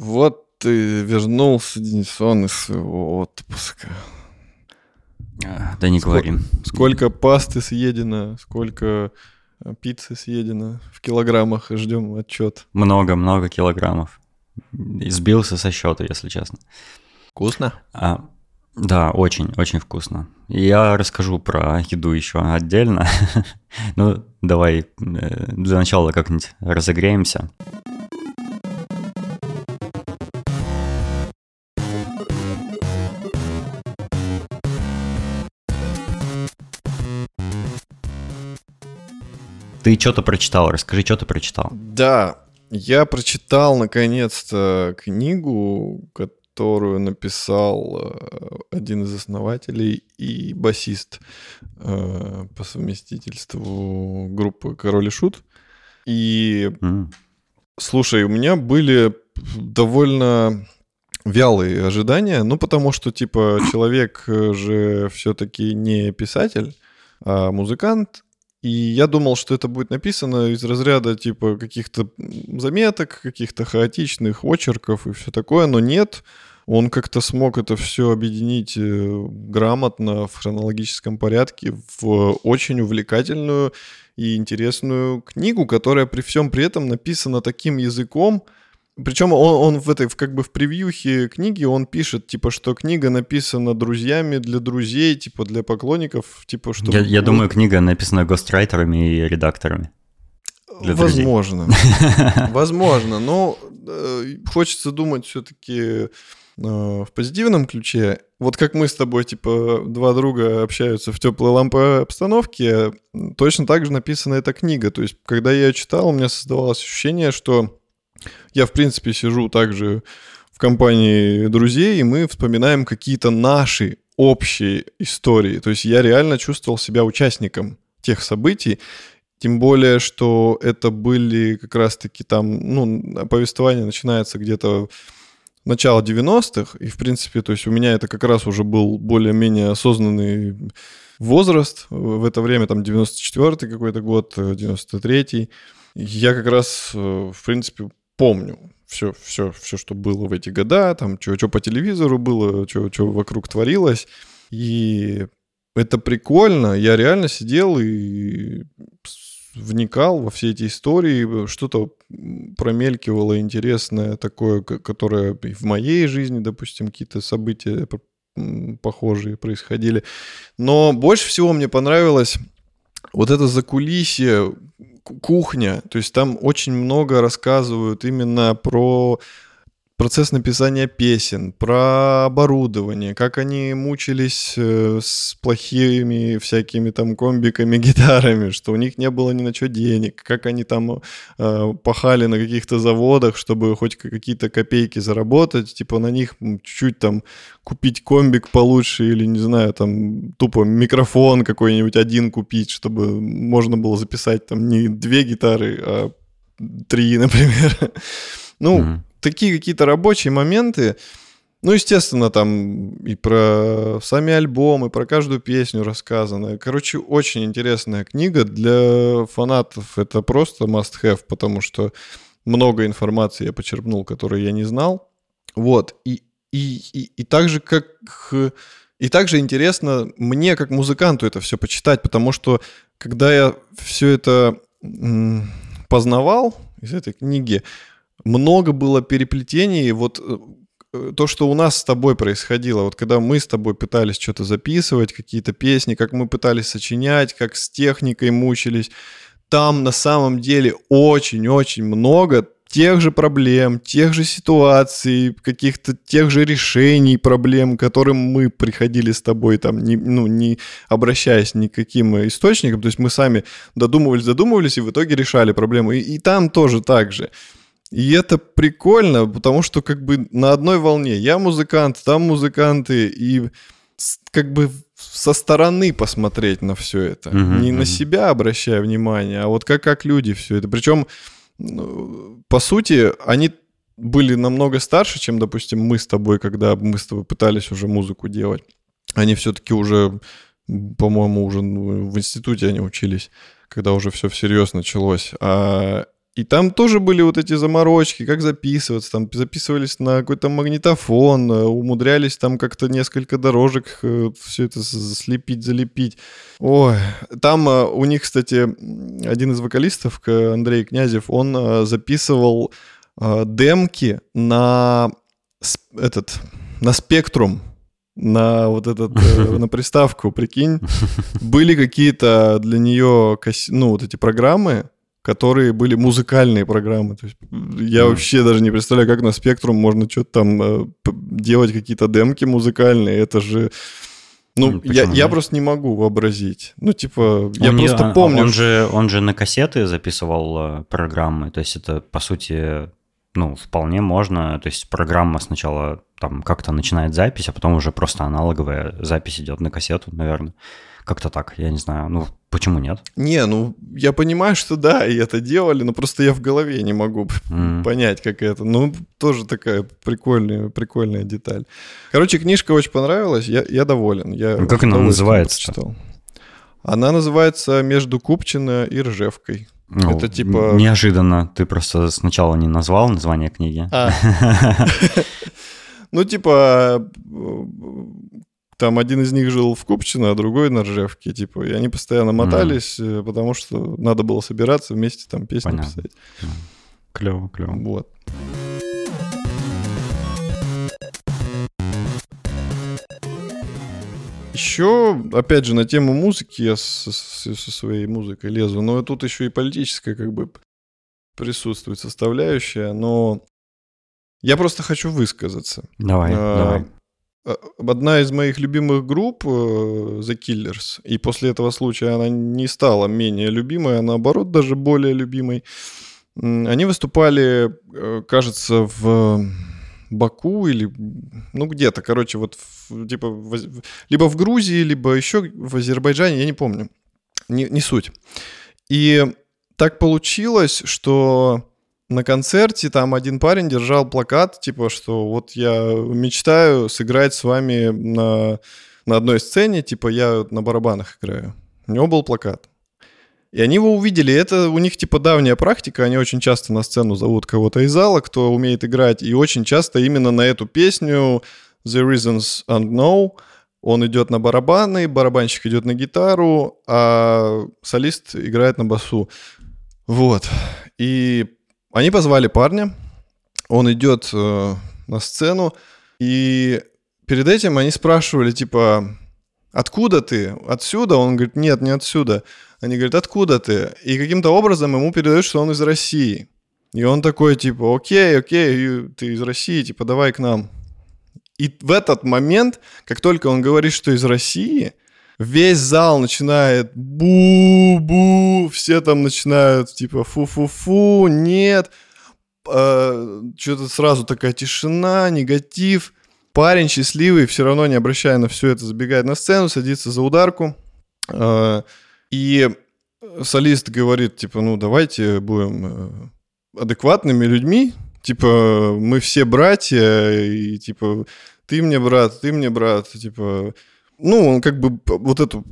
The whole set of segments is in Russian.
Вот ты вернулся, Денисон, из своего отпуска. А, да не говори. Сколько пасты съедено, сколько э, пиццы съедено в килограммах, ждем отчет. Много-много килограммов. Избился со счета, если честно. Вкусно? А, да, очень, очень вкусно. Я расскажу про еду еще отдельно. ну, давай э, для начала как-нибудь разогреемся. Ты что-то прочитал, расскажи, что ты прочитал. Да, я прочитал наконец-то книгу, которую написал э, один из основателей и басист э, по совместительству группы Король и Шут. И mm. слушай, у меня были довольно вялые ожидания, ну потому что типа человек же все-таки не писатель, а музыкант, и я думал, что это будет написано из разряда типа каких-то заметок, каких-то хаотичных очерков и все такое, но нет. Он как-то смог это все объединить э, грамотно в хронологическом порядке в очень увлекательную и интересную книгу, которая при всем при этом написана таким языком, причем он, он в этой, как бы в превьюхе книги, он пишет, типа, что книга написана друзьями для друзей, типа, для поклонников, типа, что... Я, я думаю, книга написана гострайтерами и редакторами. Для Возможно. Возможно, но э, хочется думать все-таки э, в позитивном ключе. Вот как мы с тобой, типа, два друга общаются в теплой лампе обстановке, точно так же написана эта книга. То есть, когда я ее читал, у меня создавалось ощущение, что я, в принципе, сижу также в компании друзей, и мы вспоминаем какие-то наши общие истории. То есть я реально чувствовал себя участником тех событий, тем более, что это были как раз-таки там, ну, повествование начинается где-то начало 90-х, и, в принципе, то есть у меня это как раз уже был более-менее осознанный возраст. В это время там 94-й какой-то год, 93-й. Я как раз, э, в принципе, помню все, все, все, что было в эти года, там, что, по телевизору было, что вокруг творилось. И это прикольно. Я реально сидел и вникал во все эти истории, что-то промелькивало интересное такое, которое в моей жизни, допустим, какие-то события похожие происходили. Но больше всего мне понравилось вот это закулисье, кухня, то есть там очень много рассказывают именно про процесс написания песен, про оборудование, как они мучились э, с плохими всякими там комбиками, гитарами, что у них не было ни на что денег, как они там э, пахали на каких-то заводах, чтобы хоть какие-то копейки заработать, типа на них чуть-чуть там купить комбик получше или, не знаю, там тупо микрофон какой-нибудь один купить, чтобы можно было записать там не две гитары, а три, например. Ну, mm-hmm такие какие-то рабочие моменты, ну, естественно, там и про сами альбомы, про каждую песню рассказано. Короче, очень интересная книга для фанатов. Это просто must-have, потому что много информации я почерпнул, которую я не знал. Вот. И, и, и, и также как... И также интересно мне, как музыканту, это все почитать, потому что когда я все это познавал из этой книги, много было переплетений. Вот э, то, что у нас с тобой происходило, вот когда мы с тобой пытались что-то записывать, какие-то песни, как мы пытались сочинять, как с техникой мучились, там на самом деле очень-очень много тех же проблем, тех же ситуаций, каких-то тех же решений проблем, к которым мы приходили с тобой, там, не, ну, не обращаясь ни к каким источникам, то есть мы сами додумывались, додумывались и в итоге решали проблемы. И, и там тоже так же. И это прикольно, потому что как бы на одной волне. Я музыкант, там музыканты, и как бы со стороны посмотреть на все это. Uh-huh, Не uh-huh. на себя обращая внимание, а вот как, как люди все это. Причем, ну, по сути, они были намного старше, чем, допустим, мы с тобой, когда мы с тобой пытались уже музыку делать. Они все-таки уже, по-моему, уже в институте они учились, когда уже все всерьез началось. А И там тоже были вот эти заморочки, как записываться. Там записывались на какой-то магнитофон, э, умудрялись там как-то несколько дорожек э, все это слепить, залепить. Ой, там э, у них, кстати, один из вокалистов, Андрей Князев, он записывал демки на этот на спектрум на вот этот, на приставку, прикинь, были какие-то для нее, ну, вот эти программы, которые были музыкальные программы. То есть я mm. вообще даже не представляю, как на спектрум можно что-то там э, делать, какие-то демки музыкальные. Это же... Ну, я, я просто не могу вообразить. Ну, типа, я он просто не, помню. Он же, он же на кассеты записывал э, программы. То есть это, по сути, ну, вполне можно. То есть программа сначала там как-то начинает запись, а потом уже просто аналоговая запись идет на кассету, наверное. Как-то так, я не знаю. Ну, почему нет? Не, ну, я понимаю, что да, и это делали, но просто я в голове не могу mm. понять, как это. Ну, тоже такая прикольная, прикольная деталь. Короче, книжка очень понравилась, я, я доволен. Я ну, как она называется? Она называется «Между Купчино и Ржевкой». Ну, это типа... Неожиданно. Ты просто сначала не назвал название книги. А. Ну, типа, там один из них жил в Купчино, а другой на Ржевке, типа, и они постоянно мотались, mm. потому что надо было собираться вместе там песни Понятно. писать. Клево, клево. Вот. Еще, опять же, на тему музыки я со, со своей музыкой лезу, но тут еще и политическая как бы присутствует составляющая, но я просто хочу высказаться. Давай, а, давай. Э, одна из моих любимых групп э, The Killers, и после этого случая она не стала менее любимой, а наоборот даже более любимой. Они выступали, э, кажется, в Баку или, ну, где-то, короче, вот, в, типа, в, либо в Грузии, либо еще в Азербайджане, я не помню, не, не суть. И так получилось, что на концерте там один парень держал плакат, типа, что вот я мечтаю сыграть с вами на, на одной сцене, типа, я на барабанах играю. У него был плакат. И они его увидели. Это у них типа давняя практика. Они очень часто на сцену зовут кого-то из зала, кто умеет играть. И очень часто именно на эту песню The Reasons Unknown он идет на барабаны, барабанщик идет на гитару, а солист играет на басу. Вот. И они позвали парня, он идет э, на сцену, и перед этим они спрашивали, типа, откуда ты? Отсюда? Он говорит, нет, не отсюда. Они говорят, откуда ты? И каким-то образом ему передают, что он из России. И он такой, типа, окей, окей, ты из России, типа, давай к нам. И в этот момент, как только он говорит, что из России, весь зал начинает бу-бу, все там начинают типа фу-фу-фу, нет, э, что-то сразу такая тишина, негатив. Парень счастливый, все равно не обращая на все это, забегает на сцену, садится за ударку. Э, и солист говорит, типа, ну давайте будем э, адекватными людьми, типа, мы все братья, и типа, ты мне брат, ты мне брат, типа, ну, он как бы вот эту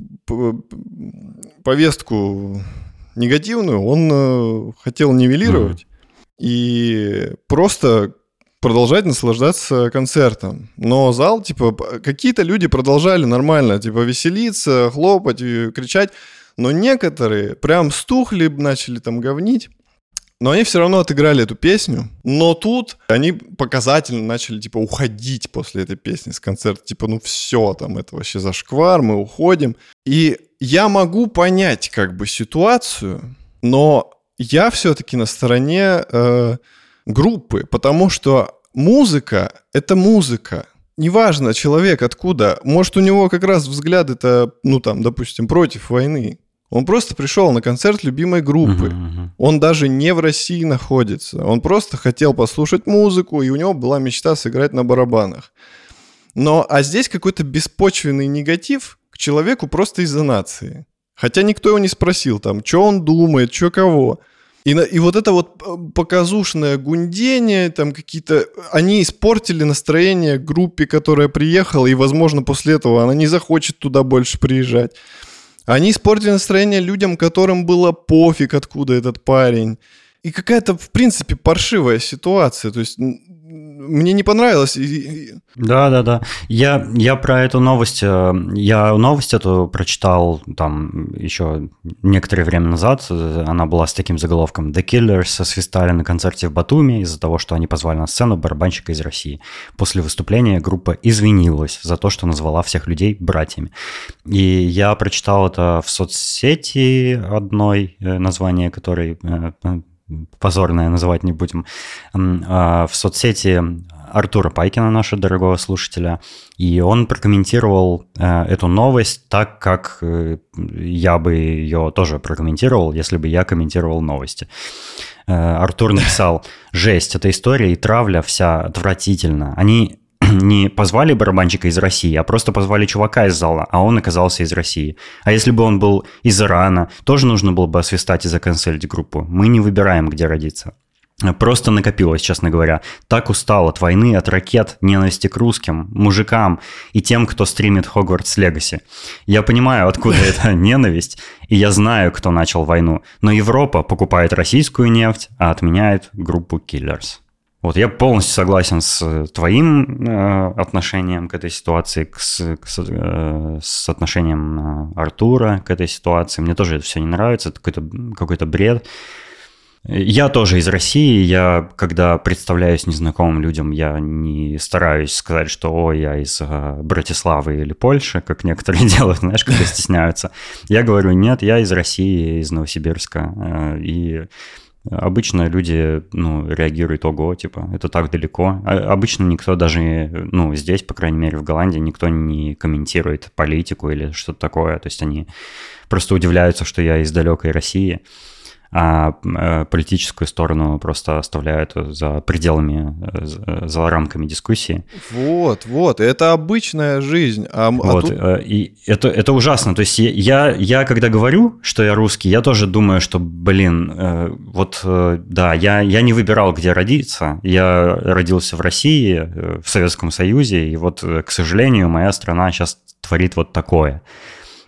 повестку негативную он э, хотел нивелировать mm-hmm. и просто продолжать наслаждаться концертом. Но зал, типа, какие-то люди продолжали нормально, типа, веселиться, хлопать, кричать, но некоторые прям стухли, начали там говнить. Но они все равно отыграли эту песню. Но тут они показательно начали, типа, уходить после этой песни с концерта. Типа, ну все, там, это вообще зашквар, мы уходим. И я могу понять, как бы, ситуацию, но я все-таки на стороне э, группы, потому что музыка — это музыка. Неважно, человек откуда. Может, у него как раз взгляды-то, ну, там, допустим, против войны. Он просто пришел на концерт любимой группы. Uh-huh, uh-huh. Он даже не в России находится. Он просто хотел послушать музыку, и у него была мечта сыграть на барабанах. Но а здесь какой-то беспочвенный негатив к человеку просто из-за нации. Хотя никто его не спросил там, что он думает, что кого. И, и вот это вот э, показушное гундение, там какие-то... Они испортили настроение группе, которая приехала, и, возможно, после этого она не захочет туда больше приезжать. Они испортили настроение людям, которым было пофиг, откуда этот парень. И какая-то, в принципе, паршивая ситуация. То есть мне не понравилось. Да, да, да. Я, я про эту новость, э, я новость эту прочитал там еще некоторое время назад. Она была с таким заголовком «The Killers свистали на концерте в Батуми из-за того, что они позвали на сцену барабанщика из России. После выступления группа извинилась за то, что назвала всех людей братьями». И я прочитал это в соцсети одной, э, название которой э, позорное называть не будем, а, в соцсети Артура Пайкина, нашего дорогого слушателя, и он прокомментировал э, эту новость так, как э, я бы ее тоже прокомментировал, если бы я комментировал новости. Э, Артур написал, жесть, эта история и травля вся отвратительно. Они не позвали барабанщика из России, а просто позвали чувака из зала, а он оказался из России. А если бы он был из Ирана, тоже нужно было бы освистать и заканцелить группу. Мы не выбираем, где родиться. Просто накопилось, честно говоря. Так устал от войны, от ракет, ненависти к русским, мужикам и тем, кто стримит Хогвартс Легаси. Я понимаю, откуда эта ненависть, и я знаю, кто начал войну. Но Европа покупает российскую нефть, а отменяет группу Killers. Вот я полностью согласен с э, твоим э, отношением к этой ситуации, к, с, э, с отношением э, Артура к этой ситуации. Мне тоже это все не нравится, это какой-то какой бред. Я тоже из России, я, когда представляюсь незнакомым людям, я не стараюсь сказать, что «О, я из э, Братиславы или Польши», как некоторые делают, знаешь, когда стесняются. Я говорю «Нет, я из России, из Новосибирска». Э, и Обычно люди, ну, реагируют, ого, типа, это так далеко. А обычно никто даже, ну, здесь, по крайней мере, в Голландии, никто не комментирует политику или что-то такое. То есть они просто удивляются, что я из далекой России а э, политическую сторону просто оставляют за пределами, э, за рамками дискуссии. Вот, вот, это обычная жизнь. А, а вот, а тут... и это, это ужасно. То есть я, я, когда говорю, что я русский, я тоже думаю, что, блин, вот, да, я, я не выбирал, где родиться. Я родился в России, в Советском Союзе, и вот, к сожалению, моя страна сейчас творит вот такое.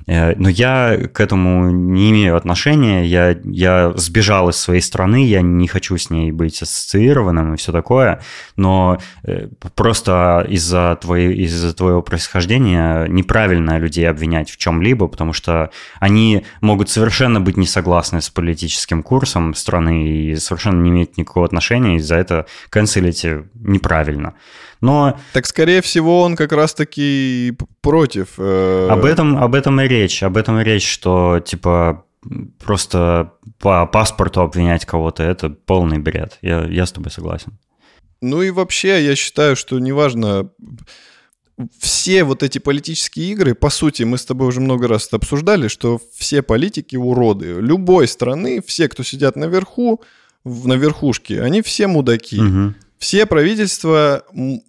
Э, но я к этому не имею отношения, я, я сбежал из своей страны, я не хочу с ней быть ассоциированным и все такое, но э, просто из-за, из-за твоего происхождения неправильно людей обвинять в чем-либо, потому что они могут совершенно быть не согласны с политическим курсом страны и совершенно не иметь никакого отношения, и за это канцелить неправильно. Но... Так, скорее всего, он как раз-таки против. Э... Об, этом, об этом и речь. Об этом и речь, что, типа, просто по паспорту обвинять кого-то – это полный бред. Я, я с тобой согласен. Ну и вообще, я считаю, что неважно, все вот эти политические игры, по сути, мы с тобой уже много раз это обсуждали, что все политики уроды. Любой страны, все, кто сидят наверху, на верхушке, они все мудаки. Угу. Все правительства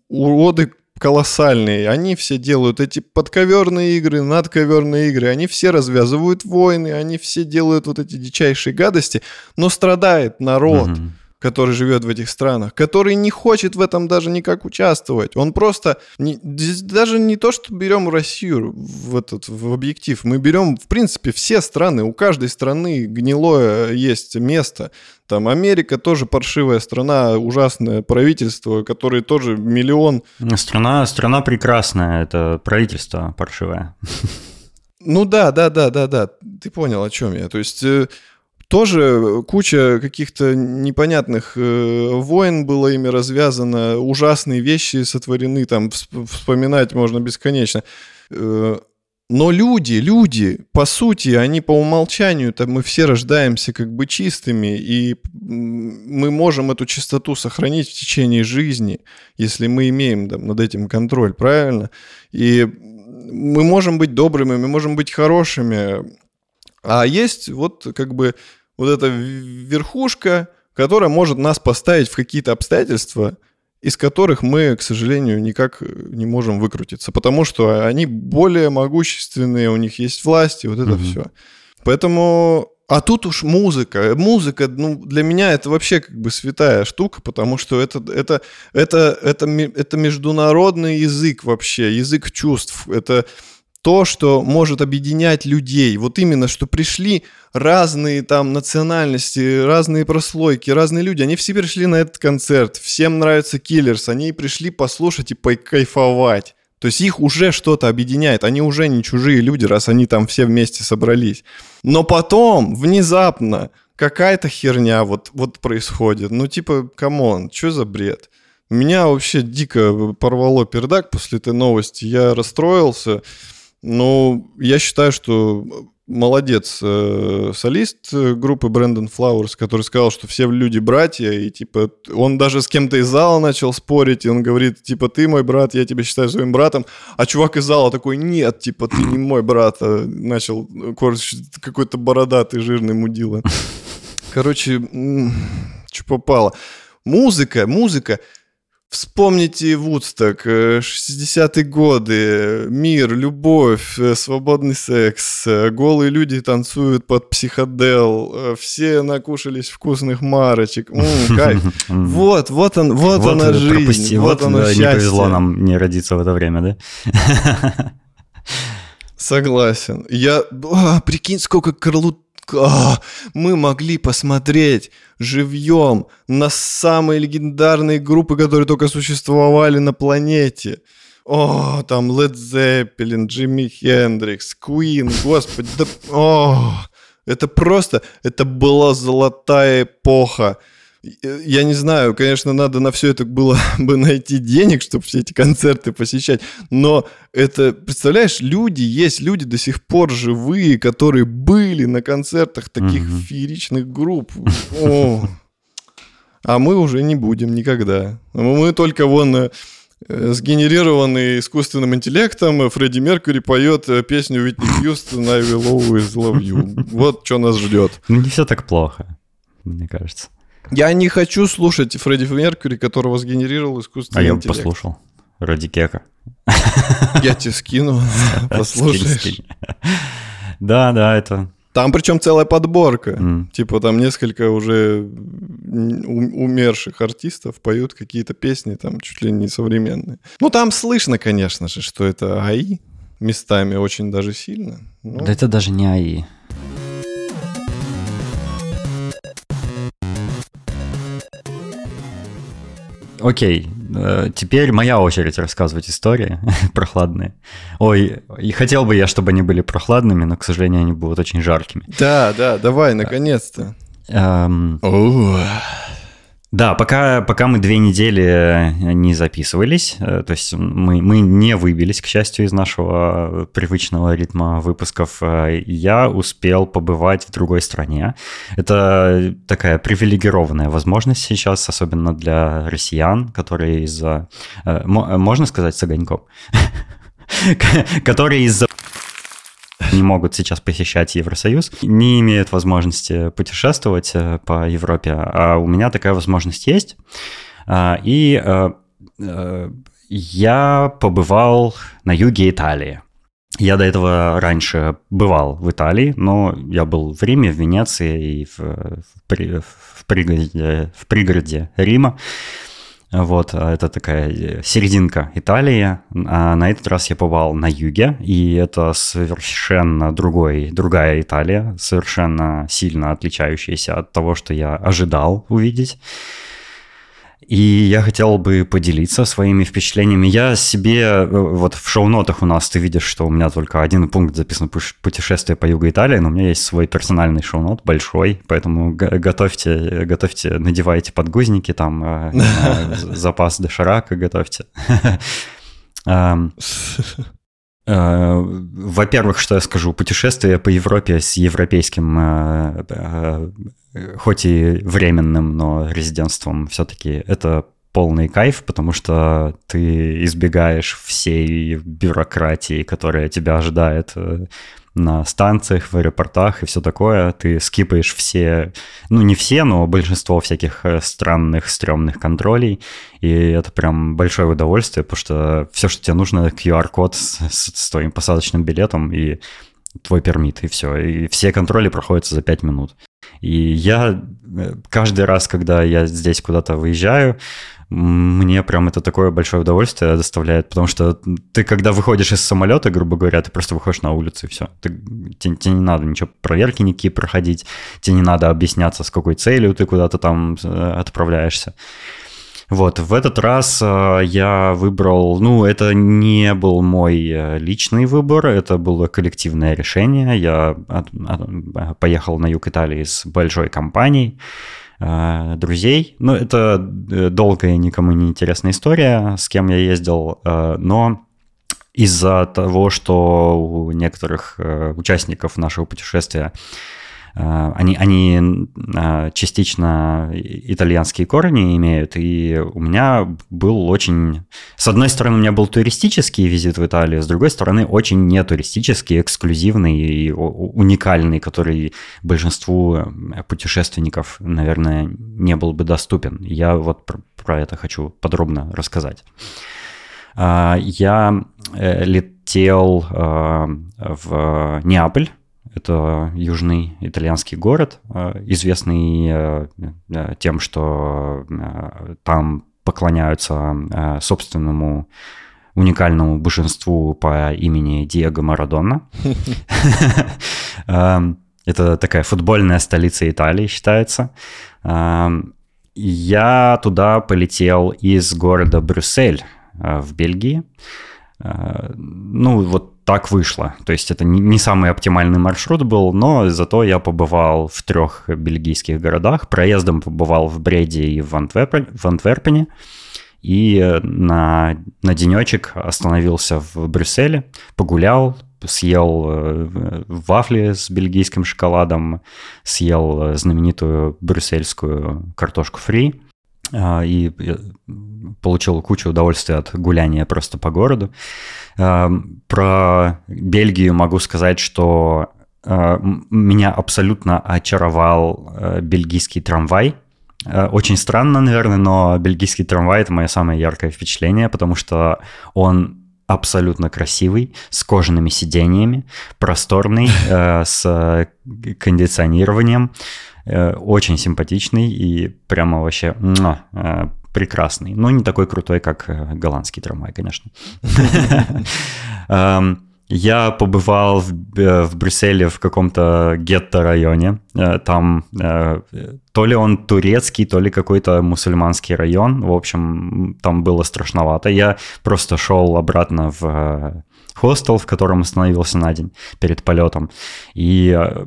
уроды колоссальные. Они все делают эти подковерные игры, надковерные игры. Они все развязывают войны, они все делают вот эти дичайшие гадости. Но страдает народ. Угу который живет в этих странах, который не хочет в этом даже никак участвовать. Он просто не, даже не то, что берем Россию в этот в объектив, мы берем в принципе все страны. У каждой страны гнилое есть место. Там Америка тоже паршивая страна, ужасное правительство, которое тоже миллион. Страна, страна прекрасная, это правительство паршивое. Ну да, да, да, да, да. Ты понял, о чем я. То есть э, тоже куча каких-то непонятных э, войн было ими развязано, ужасные вещи сотворены, там вспоминать можно бесконечно. Э, но люди, люди, по сути, они по умолчанию, там мы все рождаемся как бы чистыми, и мы можем эту чистоту сохранить в течение жизни, если мы имеем там, над этим контроль, правильно? И мы можем быть добрыми, мы можем быть хорошими, а есть вот как бы вот эта верхушка, которая может нас поставить в какие-то обстоятельства, из которых мы, к сожалению, никак не можем выкрутиться, потому что они более могущественные, у них есть власть, и вот это угу. все. Поэтому а тут уж музыка. Музыка, ну, для меня это вообще как бы святая штука, потому что это, это, это, это, это международный язык вообще, язык чувств. Это то, что может объединять людей. Вот именно, что пришли разные там национальности, разные прослойки, разные люди. Они все пришли на этот концерт. Всем нравится Киллерс. Они пришли послушать и покайфовать. То есть их уже что-то объединяет. Они уже не чужие люди, раз они там все вместе собрались. Но потом, внезапно, какая-то херня вот, вот происходит. Ну, типа, come on, что за бред? Меня вообще дико порвало пердак после этой новости. Я расстроился. Ну, я считаю, что молодец э, солист группы Брэндон Флауэрс, который сказал, что все люди братья, и типа он даже с кем-то из зала начал спорить, и он говорит, типа, ты мой брат, я тебя считаю своим братом, а чувак из зала такой, нет, типа, ты не мой брат, а начал какой-то бородатый жирный мудила. Короче, что попало. Музыка, музыка, Вспомните Вудсток, 60-е годы, мир, любовь, э, свободный секс, э, голые люди танцуют под психодел, э, все накушались вкусных марочек. М-м, кайф. Вот, вот он, вот, вот она жизнь, пропусти, вот, вот оно счастье. Не повезло нам не родиться в это время, да? Согласен. Я, а, прикинь, сколько Карлут мы могли посмотреть живьем на самые легендарные группы, которые только существовали на планете. О, там Led Zeppelin, Джимми Хендрикс, Queen, господи, да, о, это просто, это была золотая эпоха. Я не знаю, конечно, надо на все это было бы найти денег, чтобы все эти концерты посещать, но это, представляешь, люди, есть люди до сих пор живые, которые были на концертах таких угу. фееричных групп. О, а мы уже не будем никогда. Мы только вон э, сгенерированный искусственным интеллектом, Фредди Меркьюри поет э, песню Витни Хьюстон «I will always love you». Вот что нас ждет. Ну, не все так плохо, мне кажется. Я не хочу слушать Фредди Меркьюри, которого сгенерировал искусственный. А я послушал. Ради кека. Я тебе скину, послушаешь. Да, да, это... Там причем целая подборка. Mm. Типа там несколько уже умерших артистов поют какие-то песни, там чуть ли не современные. Ну там слышно, конечно же, что это АИ местами очень даже сильно. Но... Да это даже не АИ. Окей, э, теперь моя очередь рассказывать истории прохладные. Ой, и хотел бы я, чтобы они были прохладными, но, к сожалению, они будут очень жаркими. Да, да, давай, наконец-то. Эм... Да, пока, пока мы две недели э, не записывались, э, то есть мы, мы не выбились, к счастью, из нашего привычного ритма выпусков, э, я успел побывать в другой стране. Это такая привилегированная возможность сейчас, особенно для россиян, которые из-за... Можно сказать с огоньком? которые из-за не могут сейчас посещать Евросоюз, не имеют возможности путешествовать э, по Европе, а у меня такая возможность есть. А, и э, э, я побывал на юге Италии. Я до этого раньше бывал в Италии, но я был в Риме, в Венеции и в, в, в, пригороде, в пригороде Рима. Вот, а это такая э, серединка Италии. А на этот раз я побывал на юге, и это совершенно другой, другая Италия, совершенно сильно отличающаяся от того, что я ожидал увидеть. И я хотел бы поделиться своими впечатлениями. Я себе, э, вот в шоу-нотах у нас ты видишь, что у меня только один пункт записан «Путешествие по югу Италии», но у меня есть свой персональный шоу-нот, большой, поэтому готовьте, готовьте, надевайте подгузники, там э, запас доширака готовьте. Э, во-первых, что я скажу, путешествие по Европе с европейским, хоть и временным, но резидентством все-таки это полный кайф, потому что ты избегаешь всей бюрократии, которая тебя ожидает на станциях, в аэропортах и все такое. Ты скипаешь все, ну не все, но большинство всяких э, странных, стрёмных контролей. И это прям большое удовольствие, потому что все, что тебе нужно, QR-код с, с, твоим посадочным билетом и твой пермит, и все. И все контроли проходят за 5 минут. И я э, каждый раз, когда я здесь куда-то выезжаю, мне прям это такое большое удовольствие доставляет, потому что ты, когда выходишь из самолета, грубо говоря, ты просто выходишь на улицу и все. Ты, тебе, тебе не надо ничего, проверки никакие проходить, тебе не надо объясняться, с какой целью ты куда-то там э, отправляешься. Вот, в этот раз э, я выбрал, ну, это не был мой э, личный выбор, это было коллективное решение. Я поехал на юг Италии с большой компанией э, друзей. Ну, это долгая, никому не интересная история, с кем я ездил, но из-за того, что у некоторых участников нашего путешествия они, они э, частично итальянские корни имеют, и у меня был очень... С одной стороны, у меня был туристический визит в Италию, с другой стороны, очень не туристический, эксклюзивный и уникальный, который большинству э, путешественников, наверное, не был бы доступен. Я вот про, про это хочу подробно рассказать. Я летел в Неаполь, это южный итальянский город, э, известный э, э, тем, что там поклоняются собственному уникальному божеству по имени Диего Марадона. Эм, это такая футбольная столица Италии считается. Эм, я туда полетел из города Брюссель в Бельгии. Ну, вот так вышло. То есть это не самый оптимальный маршрут был, но зато я побывал в трех бельгийских городах. Проездом побывал в Бреде и в, Антверпене, в Антверпене. И на, на денечек остановился в Брюсселе, погулял, съел э, вафли с бельгийским шоколадом, съел знаменитую брюссельскую картошку фри и получил кучу удовольствия от гуляния просто по городу. Эм, про Бельгию могу сказать, что э, меня абсолютно очаровал э, бельгийский трамвай. Э, очень странно, наверное, но бельгийский трамвай – это мое самое яркое впечатление, потому что он абсолютно красивый, с кожаными сиденьями, просторный, с кондиционированием, очень симпатичный и прямо вообще прекрасный, но не такой крутой, как э, голландский трамвай, конечно. Эм, я побывал в, э, в Брюсселе в каком-то гетто-районе. Э, там то ли он турецкий, то ли какой-то мусульманский район. В общем, там было страшновато. Я просто шел обратно в хостел, в котором остановился на день перед полетом. И э,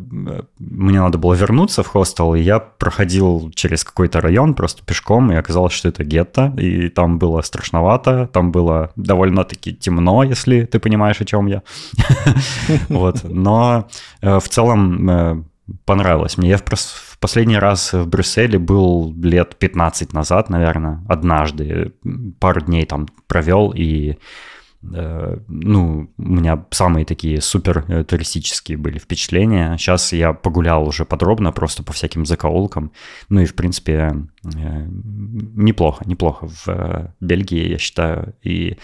мне надо было вернуться в хостел, и я проходил через какой-то район просто пешком, и оказалось, что это гетто, и там было страшновато, там было довольно-таки темно, если ты понимаешь, о чем я. Вот. Но э, в целом э, понравилось мне. Я в последний раз в Брюсселе был лет 15 назад, наверное, однажды. Пару дней там провел, и ну, у меня самые такие супер э, туристические были впечатления. Сейчас я погулял уже подробно, просто по всяким закоулкам. Ну и, в принципе, э, неплохо, неплохо в Бельгии, я считаю. И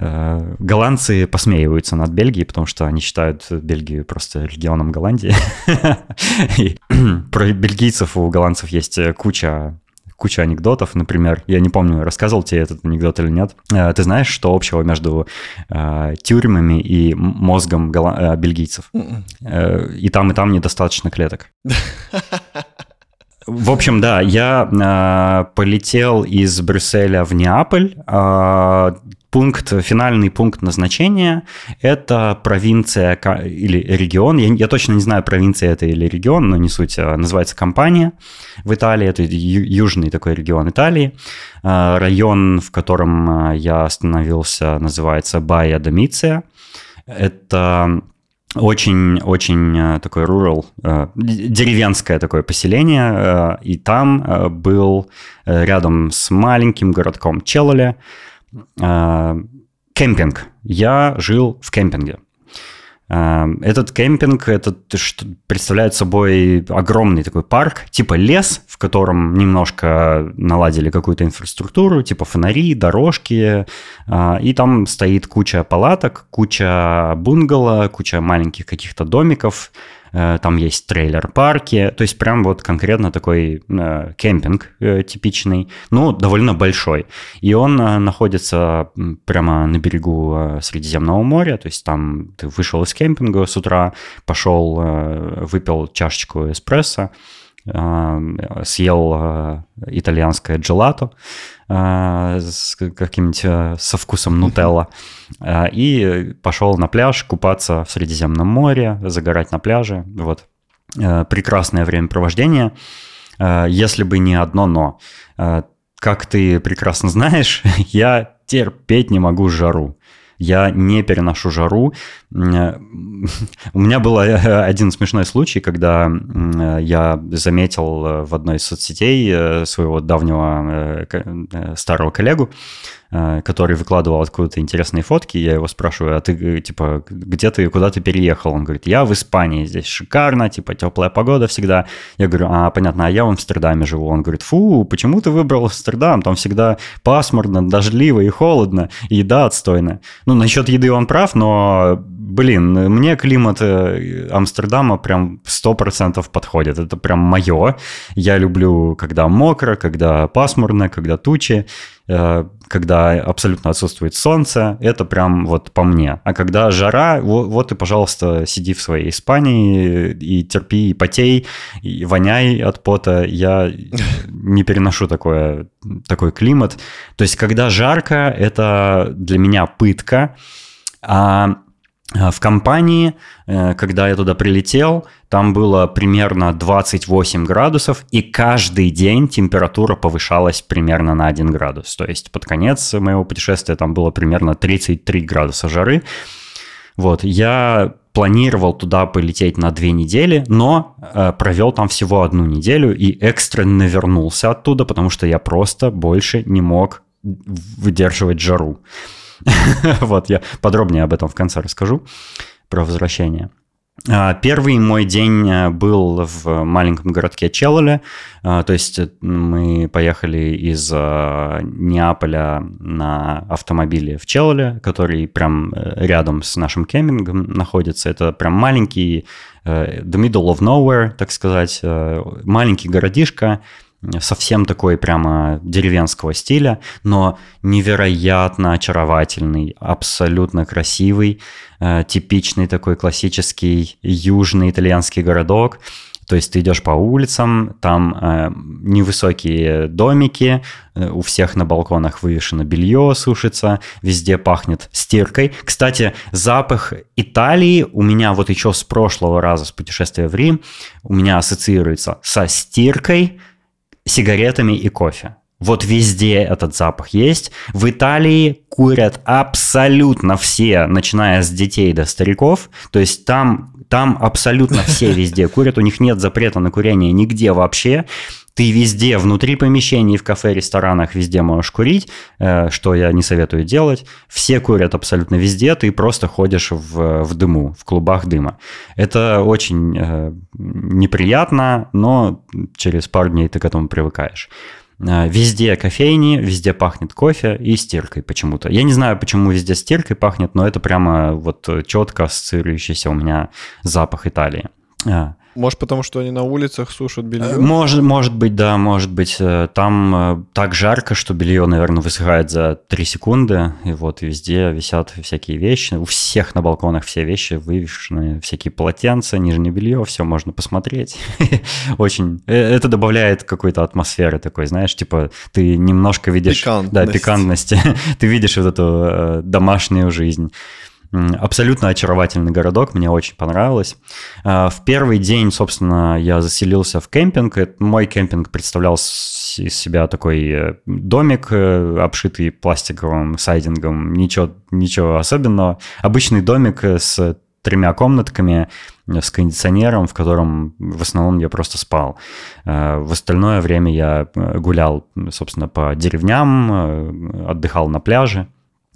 голландцы посмеиваются над Бельгией, потому что они считают Бельгию просто регионом Голландии. Про бельгийцев у голландцев есть куча куча анекдотов, например, я не помню, рассказывал тебе этот анекдот или нет. Э, ты знаешь, что общего между э, тюрьмами и мозгом голла- э, бельгийцев? М-м. Э, и там, и там недостаточно клеток. В общем, да, я э, полетел из Брюсселя в Неаполь. Э, пункт, финальный пункт назначения – это провинция или регион. Я, я точно не знаю, провинция это или регион, но не суть. А, называется компания в Италии. Это южный такой регион Италии. А, район, в котором а, я остановился, называется Бая Домиция. Это очень-очень такой rural, деревенское такое поселение, и там был рядом с маленьким городком Челоле кемпинг. Я жил в кемпинге. А, этот кемпинг этот, представляет собой огромный такой парк, типа лес, в котором немножко наладили какую-то инфраструктуру, типа фонари, дорожки, а, и там стоит куча палаток, куча бунгало, куча маленьких каких-то домиков, там есть трейлер-парки, то есть прям вот конкретно такой э, кемпинг э, типичный, ну, довольно большой. И он находится прямо на берегу Средиземного моря, то есть там ты вышел из кемпинга с утра, пошел, выпил чашечку эспрессо, съел итальянское джелато, с каким-нибудь со вкусом нутелла и пошел на пляж купаться в Средиземном море, загорать на пляже. Вот. Прекрасное времяпровождение, если бы не одно «но». Как ты прекрасно знаешь, я терпеть не могу жару я не переношу жару. У меня был э, один смешной случай, когда я заметил в одной из соцсетей э, своего давнего э, старого коллегу, Э, который выкладывал откуда-то интересные фотки, я его спрашиваю, а ты, типа, где ты, куда ты переехал? Он говорит, я в Испании, здесь шикарно, типа, теплая погода всегда. Я говорю, а, понятно, а я в Амстердаме живу. Он говорит, фу, почему ты выбрал Амстердам? Там всегда пасмурно, дождливо и холодно, и еда отстойная. Ну, насчет еды он прав, но, блин, мне климат э, Амстердама прям 100% подходит. Это прям мое. Я люблю, когда мокро, когда пасмурно, когда тучи. Э, когда абсолютно отсутствует солнце, это прям вот по мне. А когда жара, вот, и, пожалуйста, сиди в своей Испании и терпи, и потей, и воняй от пота. Я не переношу такое, такой климат. То есть, когда жарко, это для меня пытка. А в компании, э, когда я туда прилетел, там было примерно 28 градусов, и каждый день температура повышалась примерно на 1 градус. То есть под конец моего путешествия там было примерно 33 градуса жары. Вот, я планировал туда полететь на две недели, но э, провел там всего одну неделю и экстренно вернулся оттуда, потому что я просто больше не мог выдерживать жару. вот, я подробнее об этом в конце расскажу, про возвращение. А, первый мой день э, был в маленьком городке Челоле, а, то есть э, мы поехали из э, Неаполя на автомобиле в Челоле, который прям рядом с нашим кемпингом находится. Это прям маленький, the middle of nowhere, так сказать, маленький городишко, совсем такой прямо деревенского стиля, но невероятно очаровательный, абсолютно красивый, э, типичный такой классический южный итальянский городок. То есть ты идешь по улицам, там э, невысокие домики, э, у всех на балконах вывешено белье, сушится, везде пахнет стиркой. Кстати, запах Италии у меня вот еще с прошлого раза, с путешествия в Рим, у меня ассоциируется со стиркой, сигаретами и кофе. Вот везде этот запах есть. В Италии курят абсолютно все, начиная с детей до стариков. То есть там, там абсолютно все везде курят. У них нет запрета на курение нигде вообще. Ты везде, внутри помещений, в кафе, ресторанах, везде можешь курить, э, что я не советую делать. Все курят абсолютно везде, ты просто ходишь в, в дыму, в клубах дыма. Это очень э, неприятно, но через пару дней ты к этому привыкаешь. Э, везде кофейни, везде пахнет кофе и стиркой почему-то. Я не знаю, почему везде стиркой пахнет, но это прямо вот четко ассоциирующийся у меня запах Италии. Может, потому что они на улицах сушат белье? Э, может, может быть, да, может быть. Э, там э, так жарко, что белье, наверное, высыхает за 3 секунды, и вот везде висят всякие вещи. У всех на балконах все вещи вывешены, всякие полотенца, нижнее белье, все можно посмотреть. Очень. Это добавляет какой-то атмосферы такой, знаешь, типа ты немножко видишь... Пикантность. Да, пикантности. ты видишь вот эту домашнюю жизнь. Абсолютно очаровательный городок, мне очень понравилось. А, в первый день, собственно, я заселился в кемпинг. Мой кемпинг представлял из себя такой э, домик, э, обшитый пластиковым сайдингом, ничего, ничего особенного. Обычный домик с тремя комнатками, э, с кондиционером, в котором в основном я просто спал. В остальное время я гулял, собственно, по деревням, отдыхал на пляже.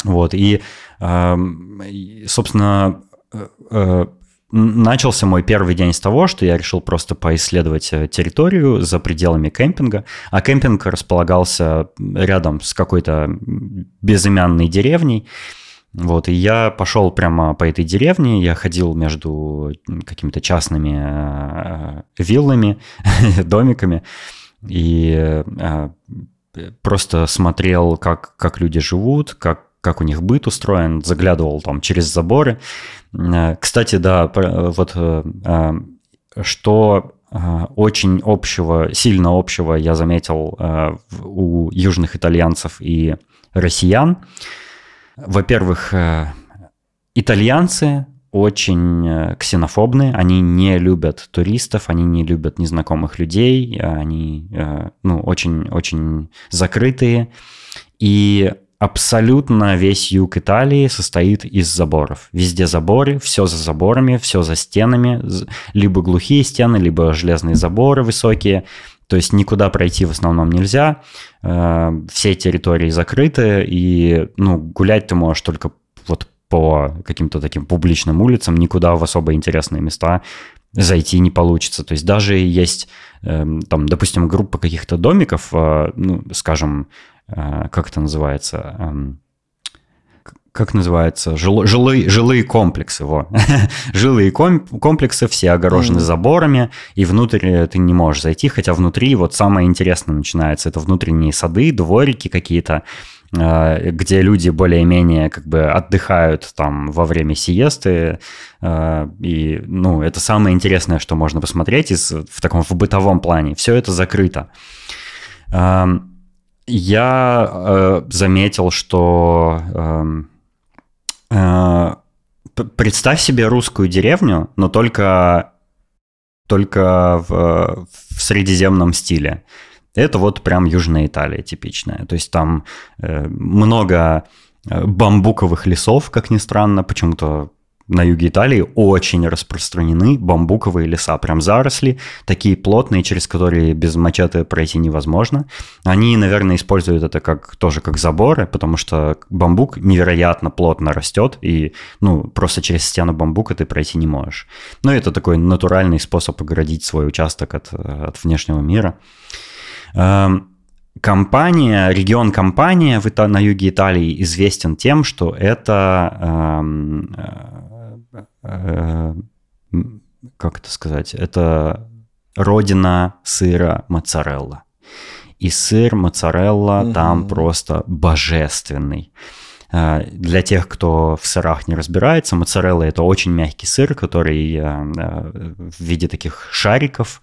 Вот, и, собственно, э, э, начался мой первый день с того, что я решил просто поисследовать э, территорию за пределами кемпинга, а кемпинг располагался рядом с какой-то безымянной деревней, Вот, и я пошел прямо по этой деревне, я ходил между какими-то частными виллами, домиками, и просто смотрел, как, как люди живут, как, как у них быт устроен, заглядывал там через заборы. Э, кстати, да, вот что очень общего, сильно общего я заметил у южных итальянцев и россиян – во-первых, э, итальянцы очень э, ксенофобны, они не любят туристов, они не любят незнакомых людей, они э, ну, очень-очень закрытые. И абсолютно весь юг Италии состоит из заборов. Везде заборы, все за заборами, все за стенами, либо глухие стены, либо железные заборы высокие. То есть никуда пройти в основном нельзя, э, все территории закрыты, и ну, гулять ты можешь только вот по каким-то таким публичным улицам, никуда в особо интересные места зайти не получится. То есть даже есть, эм, там, допустим, группа каких-то домиков, э, ну, скажем, как это называется, эм, как называется, Жил, жилые, жилые комплексы, во. жилые комплексы, все огорожены mm. заборами, и внутрь ты не можешь зайти, хотя внутри вот самое интересное начинается, это внутренние сады, дворики какие-то, э, где люди более-менее как бы отдыхают там во время сиесты, э, и, ну, это самое интересное, что можно посмотреть из, в таком, в бытовом плане. Все это закрыто. Я э, заметил, что эм, Э, представь себе русскую деревню, но только, только в, в средиземном стиле. Это вот прям Южная Италия типичная. То есть там э, много э, бамбуковых лесов, как ни странно, почему-то на юге Италии очень распространены бамбуковые леса, прям заросли, такие плотные, через которые без мачете пройти невозможно. Они, наверное, используют это как тоже как заборы, потому что бамбук невероятно плотно растет, и ну, просто через стену бамбука ты пройти не можешь. Но это такой натуральный способ оградить свой участок от, от внешнего мира. Эм, компания, регион компания на юге Италии известен тем, что это эм, Э, как это сказать, это родина сыра моцарелла. И сыр моцарелла угу. там просто божественный. Э, для тех, кто в сырах не разбирается, моцарелла – это очень мягкий сыр, который э, в виде таких шариков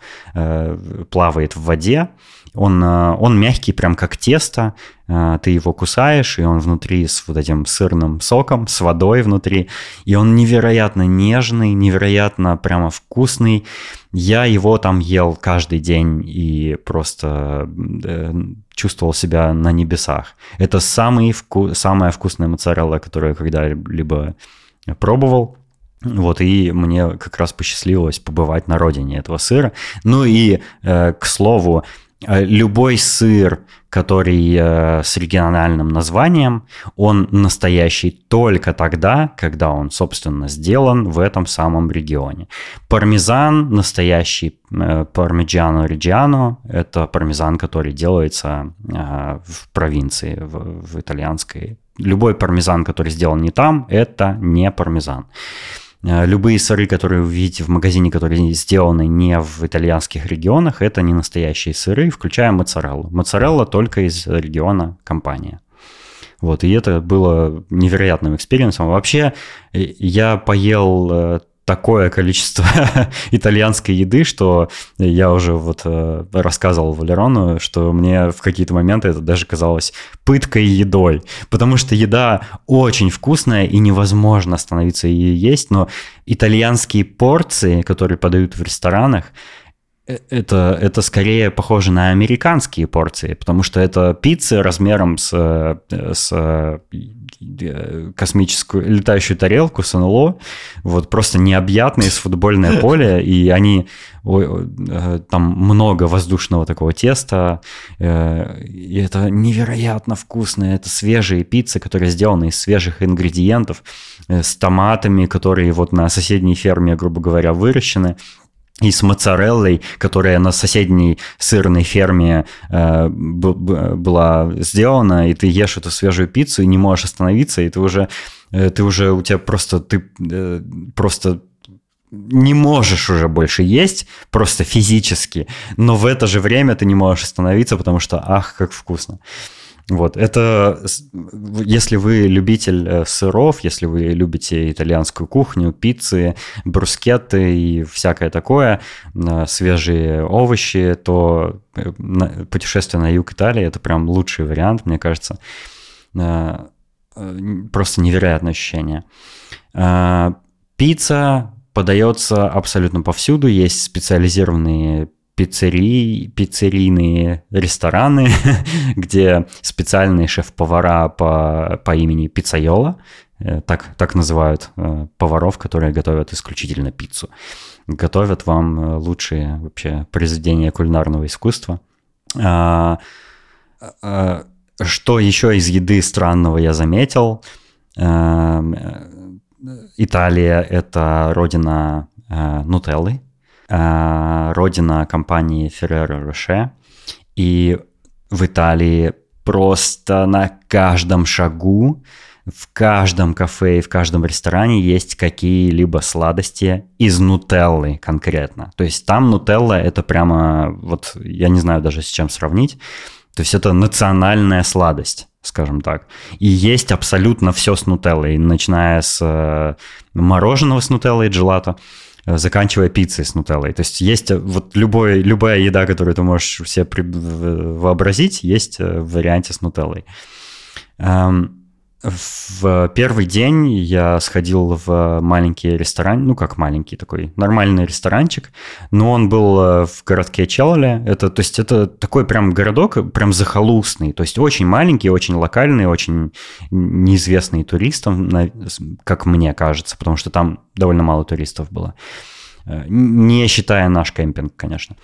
плавает в воде. Он, он мягкий, прям как тесто, а, ты его кусаешь, и он внутри с вот этим сырным соком, с водой внутри, и он невероятно нежный, невероятно прямо вкусный. Я его там ел каждый день и просто э, чувствовал себя на небесах. Это самый вку- самая вкусная моцарелла, которую я когда-либо пробовал. Вот, и мне как раз посчастливилось побывать на родине этого сыра. Ну и, э, к слову, Э, любой сыр, который э, с региональным названием, он настоящий только тогда, когда он, собственно, сделан в этом самом регионе. Пармезан, настоящий э, пармиджано риджиано, это пармезан, который делается в провинции, в, в итальянской. Любой пармезан, который сделан не там, это не пармезан. Э, любые сыры, которые вы видите в магазине, которые сделаны не в итальянских регионах, это не настоящие сыры, включая моцареллу. Моцарелла только из региона Кампания. Вот, и это было невероятным experience ом. Вообще, э, я поел э, такое количество итальянской еды, что я уже вот э, рассказывал Валерону, что мне в какие-то моменты это даже казалось пыткой едой, потому что еда очень вкусная и невозможно остановиться ее есть, но итальянские порции, которые подают в ресторанах, это, это скорее похоже на американские порции, потому что это пиццы размером с, э, с э, космическую летающую тарелку с НЛО, вот просто необъятные с футбольное поле, и они там много воздушного такого теста, и это невероятно вкусно, это свежие пиццы, которые сделаны из свежих ингредиентов, с томатами, которые вот на соседней ферме, грубо говоря, выращены, и с моцареллой, которая на соседней сырной ферме э, была сделана, и ты ешь эту свежую пиццу и не можешь остановиться, и ты уже, э, ты уже у тебя просто, ты э, просто не можешь уже больше есть, просто физически, но в это же время ты не можешь остановиться, потому что, ах, как вкусно. Вот, это, если вы любитель э, сыров, если вы любите итальянскую кухню, пиццы, брускетты и всякое такое, э, свежие овощи, то э, путешествие на юг Италии – это прям лучший вариант, мне кажется. Просто невероятное ощущение. Пицца подается абсолютно повсюду, есть специализированные пиццерии, пиццерийные рестораны, где специальные шеф-повара по, по имени Пиццайола, э, так, так называют э, поваров, которые готовят исключительно пиццу. Готовят вам э, лучшие вообще произведения кулинарного искусства. А, а, что еще из еды странного я заметил? Италия – это родина нутеллы, родина компании Ferrero Rocher. И в Италии просто на каждом шагу, в каждом кафе и в каждом ресторане есть какие-либо сладости из нутеллы конкретно. То есть там нутелла это прямо, вот я не знаю даже с чем сравнить. То есть это национальная сладость скажем так. И есть абсолютно все с нутеллой, начиная с э, мороженого с нутеллой, джелато, Э, заканчивая пиццей с нутеллой. То есть есть э, вот любой, любая еда, которую ты можешь себе вообразить, есть э, в варианте с нутеллой. Эм, в первый день я сходил в маленький ресторан, ну как маленький такой, нормальный ресторанчик, но он был э, в городке Челле. Это, то есть это такой прям городок, прям захолустный, то есть очень маленький, очень локальный, очень неизвестный туристам, как мне кажется, потому что там довольно мало туристов было. Э, не считая наш кемпинг, конечно.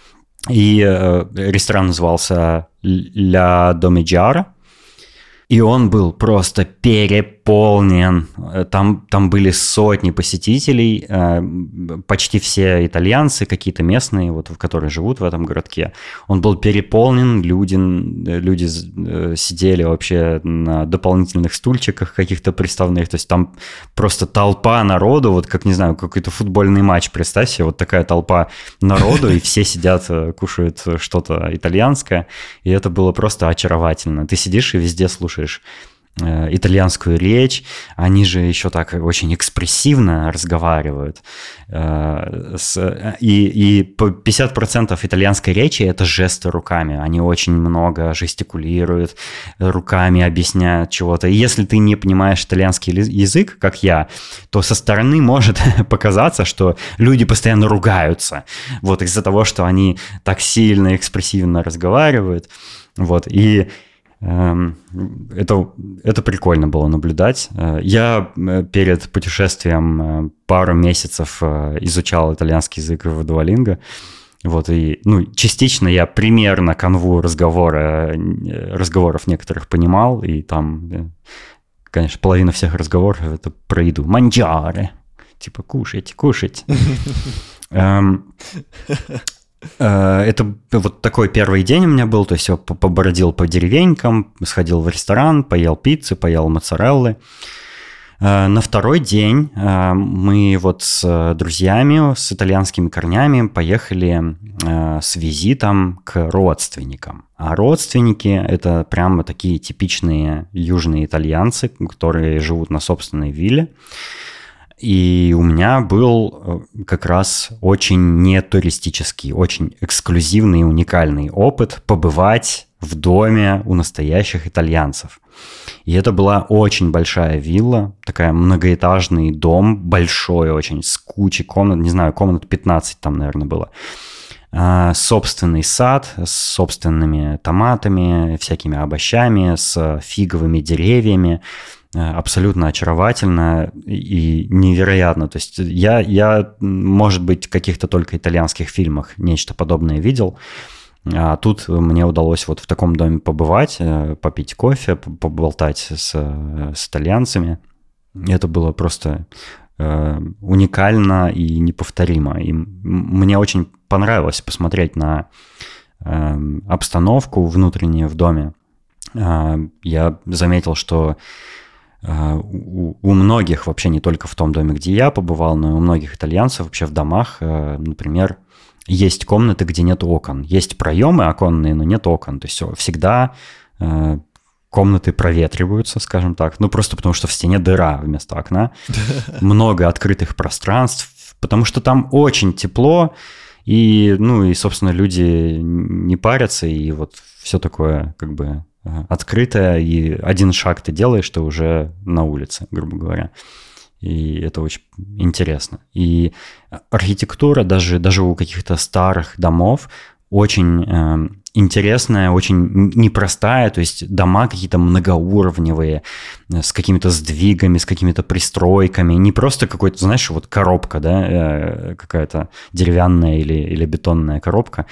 И э, ресторан назывался «Ля Домиджара», и он был просто переполнен. Там, там были сотни посетителей, э, почти все итальянцы, какие-то местные, вот, которые живут в этом городке. Он был переполнен, люди, люди э, сидели вообще на дополнительных стульчиках каких-то приставных, то есть там просто толпа народу, вот как, не знаю, какой-то футбольный матч, представь себе, вот такая толпа народу, и все сидят, э, кушают что-то итальянское, и это было просто очаровательно. Ты сидишь и везде слушаешь э, итальянскую речь, они же еще так очень экспрессивно разговаривают. Э, и, и 50% итальянской речи – это жесты руками. Они очень много жестикулируют, руками объясняют чего-то. И если ты не понимаешь итальянский язык, как я, то со стороны может показаться, что люди постоянно ругаются. Вот из-за того, что они так сильно экспрессивно разговаривают. Вот. И это, это прикольно было наблюдать. Э, я э, перед путешествием э, пару месяцев изучал итальянский язык в Duolingo. Вот, и, ну, частично я примерно канву разговора, разговоров некоторых понимал, и там, конечно, половина всех разговоров это про еду. Манджаре. Типа, кушать, кушать. Э, это вот такой первый день у меня был, то есть я побородил по деревенькам, сходил в ресторан, поел пиццы, поел моцареллы. Э, на второй день э, мы вот с друзьями, с итальянскими корнями поехали с визитом к родственникам. А родственники – это прямо такие типичные южные итальянцы, которые живут на собственной вилле. И у меня был э, как раз очень не туристический, очень эксклюзивный и уникальный опыт побывать в доме у настоящих итальянцев. И это была очень большая вилла, такая многоэтажный дом, большой очень, с кучей комнат, не знаю, комнат 15 там, наверное, было. А, собственный сад с собственными томатами, всякими овощами, с фиговыми деревьями, абсолютно очаровательно и невероятно. То есть я, я, может быть, в каких-то только итальянских фильмах нечто подобное видел, а тут мне удалось вот в таком доме побывать, э, попить кофе, поболтать с, с итальянцами. Это было просто э, уникально и неповторимо. И мне очень понравилось посмотреть на э, обстановку внутреннюю в доме. Э, я заметил, что э, у, у многих, вообще не только в том доме, где я побывал, но и у многих итальянцев вообще в домах, э, например, есть комнаты, где нет окон. Есть проемы оконные, но нет окон. То есть всегда э, комнаты проветриваются, скажем так. Ну, просто потому что в стене дыра вместо окна. Много открытых пространств, потому что там очень тепло. И, ну, и, собственно, люди не парятся, и вот все такое как бы открытое, и один шаг ты делаешь, ты уже на улице, грубо говоря. И это очень интересно. И архитектура даже, даже у каких-то старых домов очень э, интересная, очень непростая, то есть дома какие-то многоуровневые, э, с какими-то сдвигами, с какими-то пристройками, не просто какой-то, знаешь, вот коробка, да, э, какая-то деревянная или, или бетонная коробка,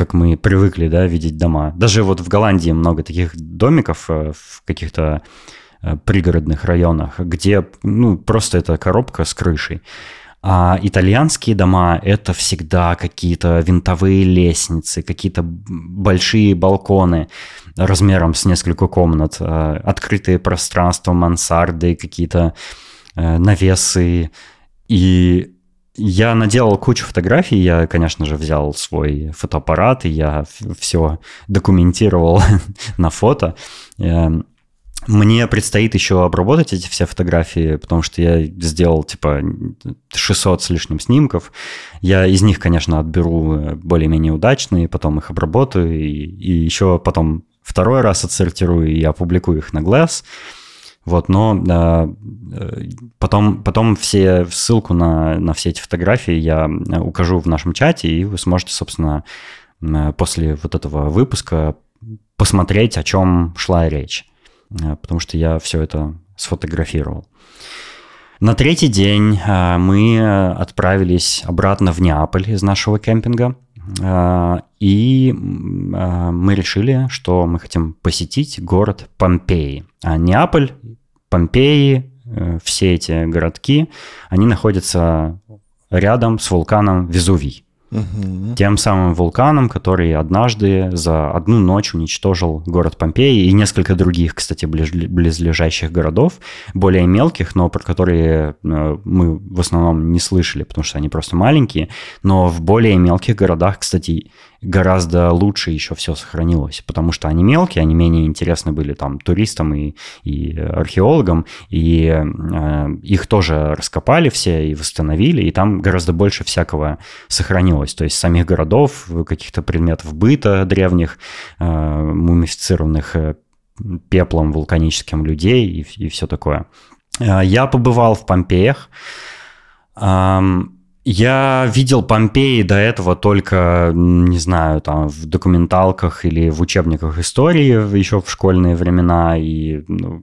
как мы привыкли, да, видеть дома. Даже вот в Голландии много таких домиков э, в каких-то Э, пригородных районах, где ну, просто это коробка с крышей. А итальянские дома – это всегда какие-то винтовые лестницы, какие-то большие балконы размером с несколько комнат, э, открытые пространства, мансарды, какие-то навесы. И я наделал кучу фотографий, я, конечно же, взял свой фотоаппарат, и я все документировал на фото. Эм, мне предстоит еще обработать эти все фотографии, потому что я сделал типа 600 с лишним снимков. Я из них, конечно, отберу э, более-менее удачные, потом их обработаю и, и еще потом второй раз отсортирую и опубликую их на Glass. Вот, но э, потом, потом все ссылку на, на все эти фотографии я э, укажу в нашем чате, и вы сможете, собственно, э, после вот этого выпуска посмотреть, о чем шла речь. Э, потому что я все это сфотографировал. На третий день мы отправились обратно в Неаполь из нашего кемпинга. Э, и мы решили, что мы хотим посетить город Помпеи. А Неаполь, Помпеи, все эти городки, они находятся рядом с вулканом Везувий. Угу. Тем самым вулканом, который однажды за одну ночь уничтожил город Помпеи и несколько других, кстати, близлежащих городов, более мелких, но про которые э, мы в основном не слышали, потому что они просто маленькие. Но в более мелких городах, кстати, гораздо лучше еще все сохранилось, потому что они мелкие, они менее интересны были там туристам и, и археологам, и э, их тоже раскопали все и восстановили, и там гораздо больше всякого сохранилось, то есть самих городов, каких-то предметов быта древних, э, мумифицированных э, пеплом вулканическим людей и, и все такое. Э, я побывал в Помпеях, я видел Помпеи до этого только, не знаю, там в документалках или в учебниках истории еще в школьные времена и ну,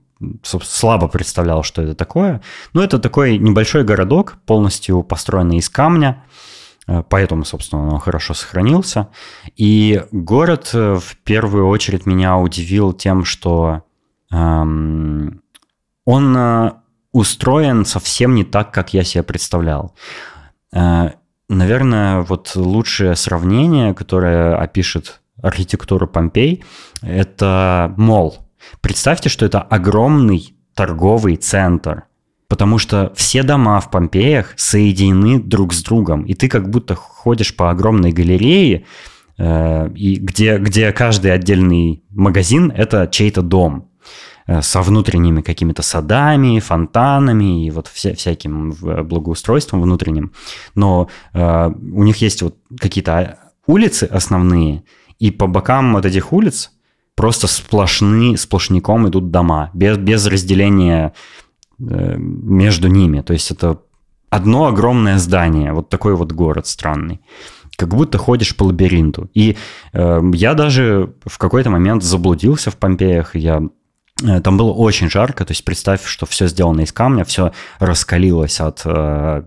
слабо представлял, что это такое. Но это такой небольшой городок, полностью построенный из камня, э, поэтому, собственно, он хорошо сохранился. И город э, в первую очередь меня удивил тем, что эм, он э, устроен совсем не так, как я себе представлял. Э, наверное, вот лучшее сравнение, которое опишет архитектуру Помпей, это мол. Представьте, что это огромный торговый центр, потому что все дома в Помпеях соединены друг с другом, и ты как будто ходишь по огромной галерее, э, и где, где каждый отдельный магазин – это чей-то дом. Э, со внутренними какими-то садами, фонтанами и вот вся, всяким благоустройством внутренним. Но э, у них есть вот какие-то улицы основные, и по бокам вот этих улиц просто сплошны, сплошняком идут дома, без, без разделения э, между ними. То есть это одно огромное здание, вот такой вот город странный как будто ходишь по лабиринту. И э, я даже в какой-то момент заблудился в Помпеях, я Э, там было очень жарко, то есть представь, что все сделано из камня, все раскалилось от э,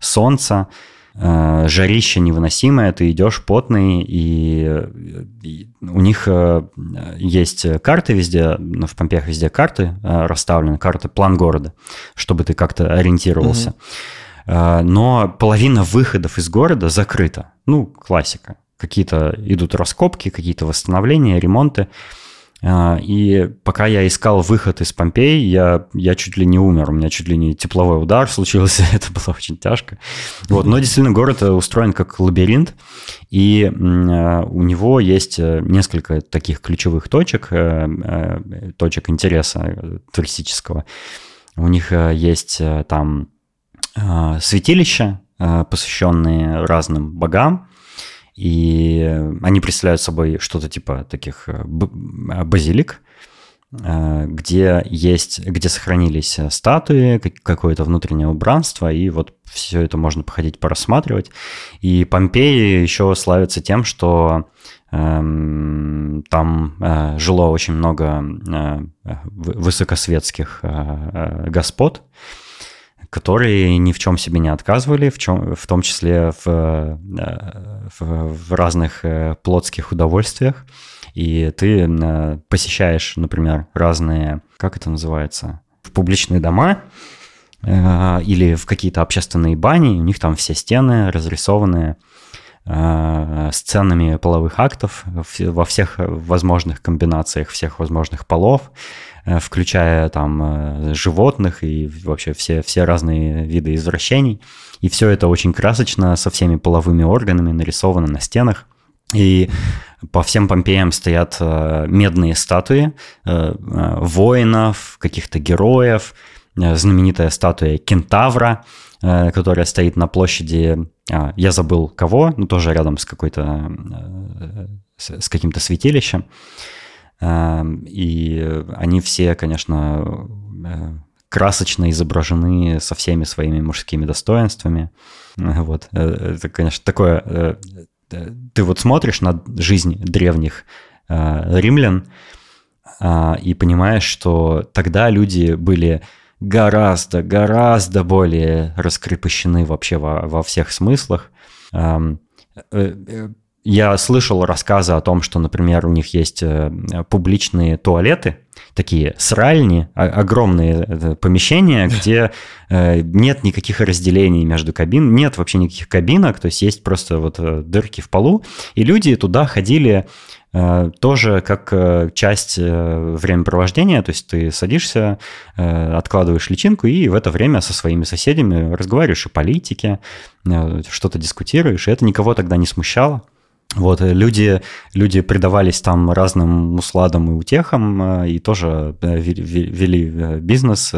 солнца. э, жарище невыносимое, ты идешь потный, и, и у них э, есть карты везде, ну, в Помпеях везде карты э, расставлены, карты, план города, чтобы ты как-то ориентировался. Угу. Но половина выходов из города закрыта. Ну, классика. Какие-то идут раскопки, какие-то восстановления, ремонты. И пока я искал выход из Помпей, я, я чуть ли не умер. У меня чуть ли не тепловой удар случился. Это было очень тяжко. Вот. Но действительно город э, устроен как лабиринт. И э, у него есть э, несколько таких ключевых точек, точек интереса туристического. У них есть там святилища, посвященные разным богам. И они представляют собой что-то типа таких э, базилик, э, где есть, где сохранились э, статуи, какое-то внутреннее убранство, и вот все это можно походить, порассматривать. И Помпеи еще славятся тем, что эм, там э, жило очень много э, высокосветских э, господ, которые ни в чем себе не отказывали, в, чем, в том числе в, э, в, в разных э, плотских удовольствиях. И ты э, посещаешь, например, разные, как это называется, в публичные дома или в какие-то общественные бани, у них там все стены разрисованы сценами половых актов во всех возможных комбинациях всех возможных полов, включая там э, животных и вообще все, все разные виды извращений. И все это очень красочно, со всеми половыми органами нарисовано на стенах. И по всем Помпеям стоят э, медные статуи воинов, каких-то героев, знаменитая статуя кентавра, которая стоит на площади, а, я забыл кого, но тоже рядом с какой-то с каким-то святилищем. Эм, и они все, конечно, э, красочно изображены со всеми своими мужскими достоинствами. Вот. Э, это, конечно, такое... Э, ты вот смотришь на жизнь древних римлян и понимаешь, что тогда люди были гораздо, гораздо более раскрепощены вообще во, во всех смыслах эм, я слышал рассказы о том, что, например, у них есть э, публичные туалеты, такие сральни, огромные э, помещения, где э, нет никаких разделений между кабин, нет вообще никаких кабинок, то есть есть просто вот дырки в полу, и люди туда ходили тоже как часть времяпровождения, то есть ты садишься, откладываешь личинку и в это время со своими соседями разговариваешь о политике, что-то дискутируешь, и это никого тогда не смущало. Вот, э, люди, люди предавались там разным усладам и утехам, э, и тоже э, вели бизнес,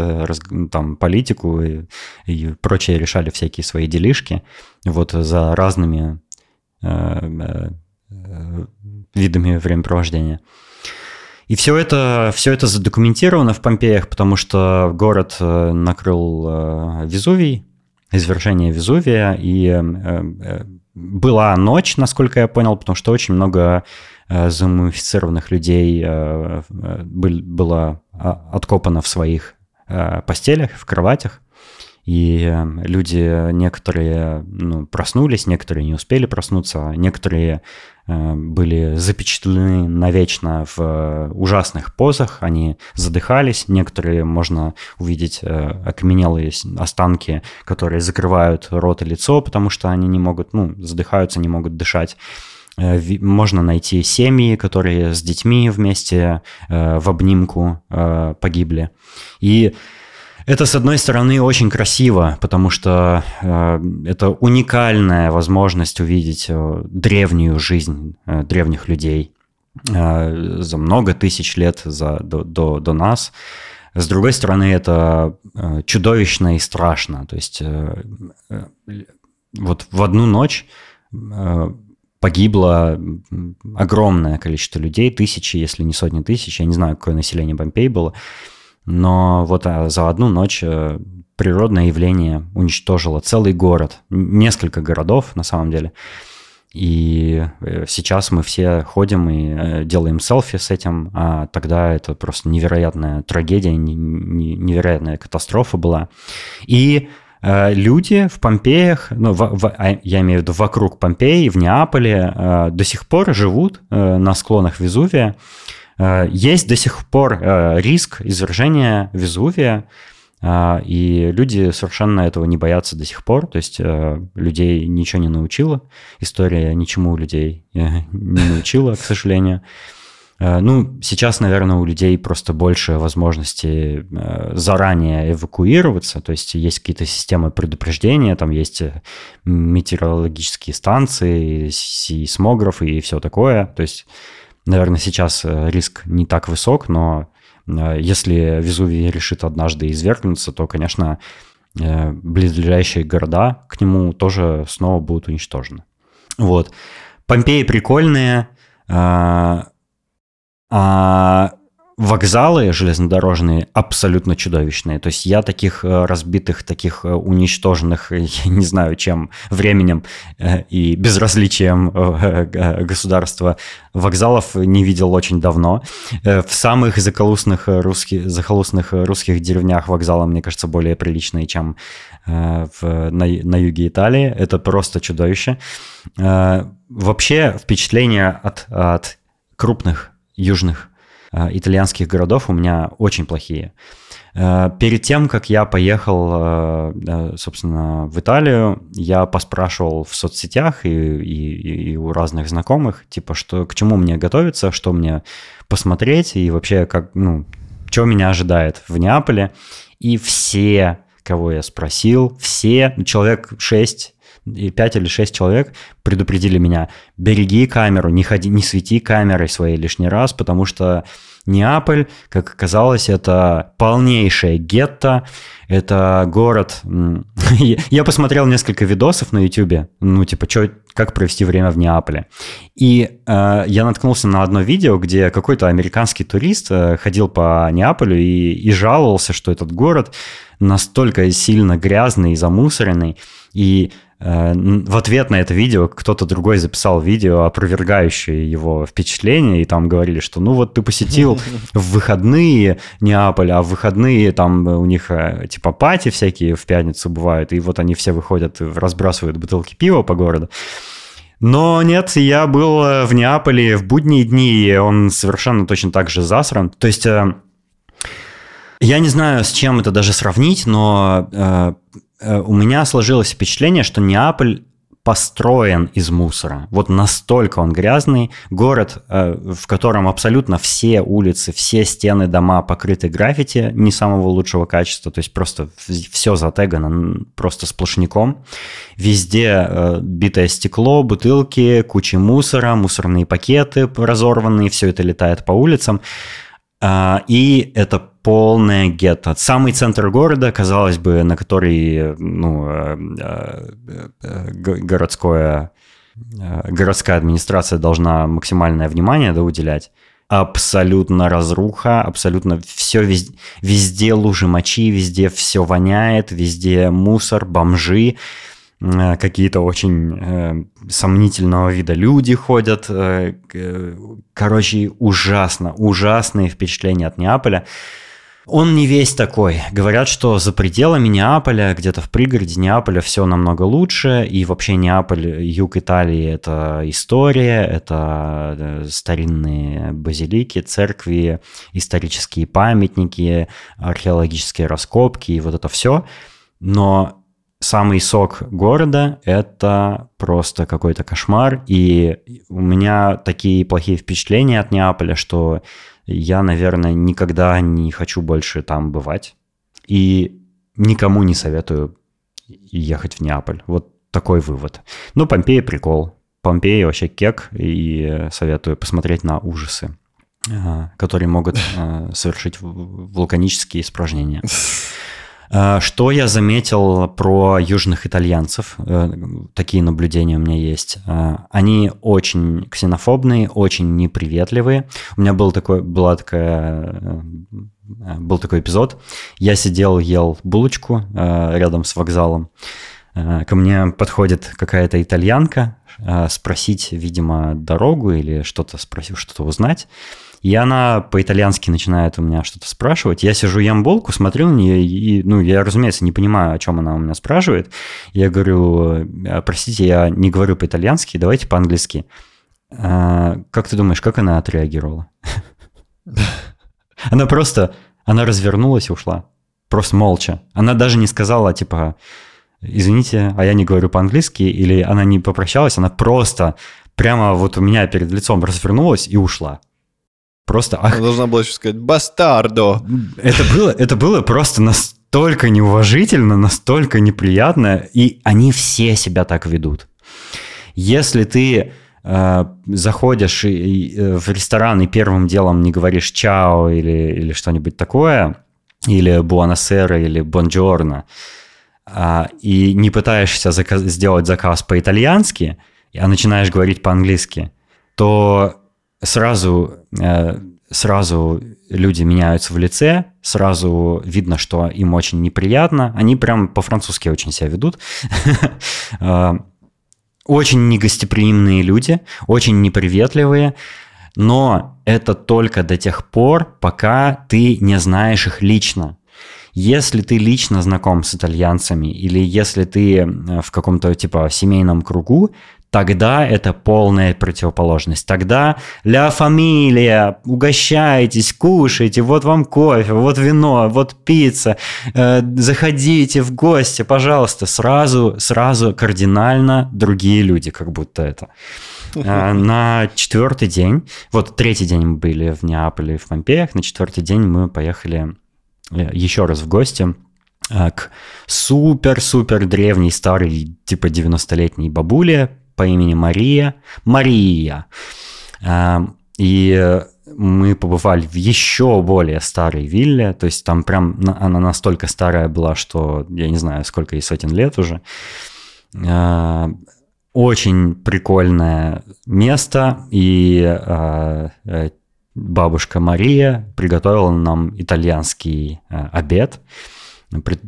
там, политику и, и прочее, решали всякие свои делишки вот за разными видами времяпровождения. И все это, все это задокументировано в Помпеях, потому что город накрыл Везувий, извержение Везувия, и была ночь, насколько я понял, потому что очень много э, замумифицированных людей э, э было а, откопано в своих э, постелях, в кроватях. И э, люди некоторые ну, проснулись, некоторые не успели проснуться, некоторые Э, были запечатлены навечно в э, ужасных позах, они задыхались, некоторые можно увидеть э, окаменелые останки, которые закрывают рот и лицо, потому что они не могут, ну, задыхаются, не могут дышать можно найти семьи, которые с детьми вместе в обнимку погибли. И это, с одной стороны, очень красиво, потому что э, это уникальная возможность увидеть э, древнюю жизнь э, древних людей э, за много тысяч лет за, до, до, до нас. С другой стороны, это э, чудовищно и страшно. То есть э, э, вот в одну ночь э, погибло огромное количество людей, тысячи, если не сотни тысяч. Я не знаю, какое население Помпей было. Но вот а, за одну ночь э, природное явление уничтожило целый город, несколько городов на самом деле. И э, сейчас мы все ходим и э, делаем селфи с этим, а тогда это просто невероятная трагедия, невероятная катастрофа была. И люди в Помпеях, ну, в, в, а, я имею в виду вокруг Помпеи, в Неаполе, до сих пор живут на склонах Везувия. Э, есть до сих пор э, риск извержения Везувия, э, и люди совершенно этого не боятся до сих пор. То есть людей ничего не научила, история ничему людей не научила, к сожалению. Ну, сейчас, наверное, у людей просто больше возможности заранее эвакуироваться, то есть есть какие-то системы предупреждения, там есть метеорологические станции, сейсмографы и все такое. То есть, наверное, сейчас риск не так высок, но если Везувий решит однажды извергнуться, то, конечно, близлежащие города к нему тоже снова будут уничтожены. Вот. Помпеи прикольные, а вокзалы железнодорожные абсолютно чудовищные. То есть я таких э, разбитых, таких э, уничтоженных, я не знаю, чем временем э, и безразличием государства вокзалов не видел очень давно. В самых заколусных русских, захолустных русских деревнях вокзалы, мне кажется, более приличные, чем в, на, на юге Италии. Это просто чудовище. Вообще впечатление от, от крупных южных итальянских городов у меня очень плохие. Э, перед тем, как я поехал, э, собственно, в Италию, я поспрашивал в соцсетях и, и, и у разных знакомых, типа, что к чему мне готовиться, что мне посмотреть и вообще, как, ну, что меня ожидает в Неаполе. И все, кого я спросил, все, человек 6 и 5 или 6 человек предупредили меня, береги камеру, не, ходи, не свети камерой своей лишний раз, потому что Неаполь, как оказалось, это полнейшее гетто, это город... Я посмотрел несколько видосов на YouTube, ну, типа, чё, как провести время в Неаполе. И э, я наткнулся на одно видео, где какой-то американский турист э, ходил по Неаполю и, и жаловался, что этот город настолько сильно грязный и замусоренный, и в ответ на это видео кто-то другой записал видео, опровергающее его впечатление, и там говорили, что ну вот ты посетил в выходные Неаполь, а в выходные там у них э, типа пати всякие в пятницу бывают, и вот они все выходят, разбрасывают бутылки пива по городу. Но нет, я был э, в Неаполе в будние дни, и он совершенно точно так же засран. То есть я не знаю, с чем это даже сравнить, но Э, у меня сложилось впечатление, что Неаполь построен из мусора. Вот настолько он грязный. Город, э, в котором абсолютно все улицы, все стены дома покрыты граффити не самого лучшего качества, то есть просто все затегано просто сплошняком. Везде э, битое стекло, бутылки, куча мусора, мусорные пакеты разорванные, все это летает по улицам. А, и это полное гетто. Самый центр города, казалось бы, на который ну, э, э, э, городское, городская администрация должна максимальное внимание да, уделять. Абсолютно разруха, абсолютно все везде, везде лужи мочи, везде все воняет, везде мусор, бомжи. Э, какие-то очень э, сомнительного вида люди ходят. Э, короче, ужасно, ужасные впечатления от Неаполя. Он не весь такой. Говорят, что за пределами Неаполя, где-то в пригороде Неаполя все намного лучше, и вообще Неаполь, юг Италии – это история, это э, старинные базилики, церкви, исторические памятники, археологические раскопки и вот это все. Но самый сок города – это просто какой-то кошмар. И у меня такие плохие впечатления от Неаполя, что я, наверное, никогда не хочу больше там бывать. И никому не советую ехать в Неаполь. Вот такой вывод. Ну, Помпея прикол. Помпея вообще кек, и советую посмотреть на ужасы, э, которые могут э, совершить вулканические испражнения. Э, что я заметил про южных итальянцев? Э, такие наблюдения у меня есть. Э, они очень ксенофобные, очень неприветливые. У меня был такой, была такая был такой эпизод. Я сидел, ел булочку рядом с вокзалом. Ко мне подходит какая-то итальянка спросить, видимо, дорогу или что-то спросил, что-то узнать. И она по-итальянски начинает у меня что-то спрашивать. Я сижу, ем булку, смотрю на нее, и, ну, я, разумеется, не понимаю, о чем она у меня спрашивает. Я говорю, «А, простите, я не говорю по-итальянски, давайте по-английски. А, как ты думаешь, как она отреагировала? Она просто, она развернулась и ушла. Просто молча. Она даже не сказала, типа, извините, а я не говорю по-английски, или она не попрощалась, она просто прямо вот у меня перед лицом развернулась и ушла. Просто... Ах, Она должна была еще сказать «бастардо». Это было, это было просто настолько неуважительно, настолько неприятно, и они все себя так ведут. Если ты э, заходишь и, и, э, в ресторан и первым делом не говоришь «чао» или, или что-нибудь такое, или «буанасера», или «бонджорно», э, и не пытаешься заказ, сделать заказ по-итальянски, а начинаешь говорить по-английски, то сразу, э, сразу люди меняются в лице, сразу видно, что им очень неприятно. Они прям по-французски очень себя ведут. Э, очень негостеприимные люди, очень неприветливые, но это только до тех пор, пока ты не знаешь их лично. Если ты лично знаком с итальянцами или если ты э, в каком-то типа семейном кругу, тогда это полная противоположность. Тогда ля фамилия, угощайтесь, кушайте, вот вам кофе, вот вино, вот пицца, э, заходите в гости, пожалуйста. Сразу, сразу кардинально другие люди, как будто это. Э, на четвертый день, вот третий день мы были в Неаполе, в Помпеях, на четвертый день мы поехали э, еще раз в гости э, к супер-супер древней старой, типа 90-летней бабуле, по имени Мария. Мария. Эм, и мы побывали в еще более старой вилле, то есть там прям она настолько старая была, что я не знаю, сколько ей сотен лет уже. Э, очень прикольное место, и э, э, бабушка Мария приготовила нам итальянский обед,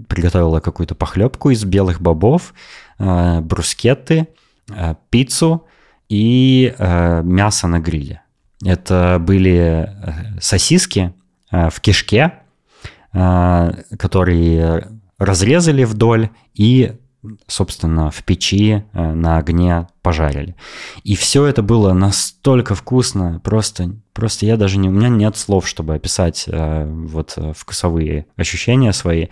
приготовила какую-то похлебку из белых бобов, брускетты, Э, пиццу и э, мясо на гриле. Это были э, сосиски в кишке, которые разрезали вдоль и, собственно, в печи на огне пожарили. И все это было настолько вкусно, просто, просто я даже не, у меня нет слов, чтобы описать вот вкусовые ощущения свои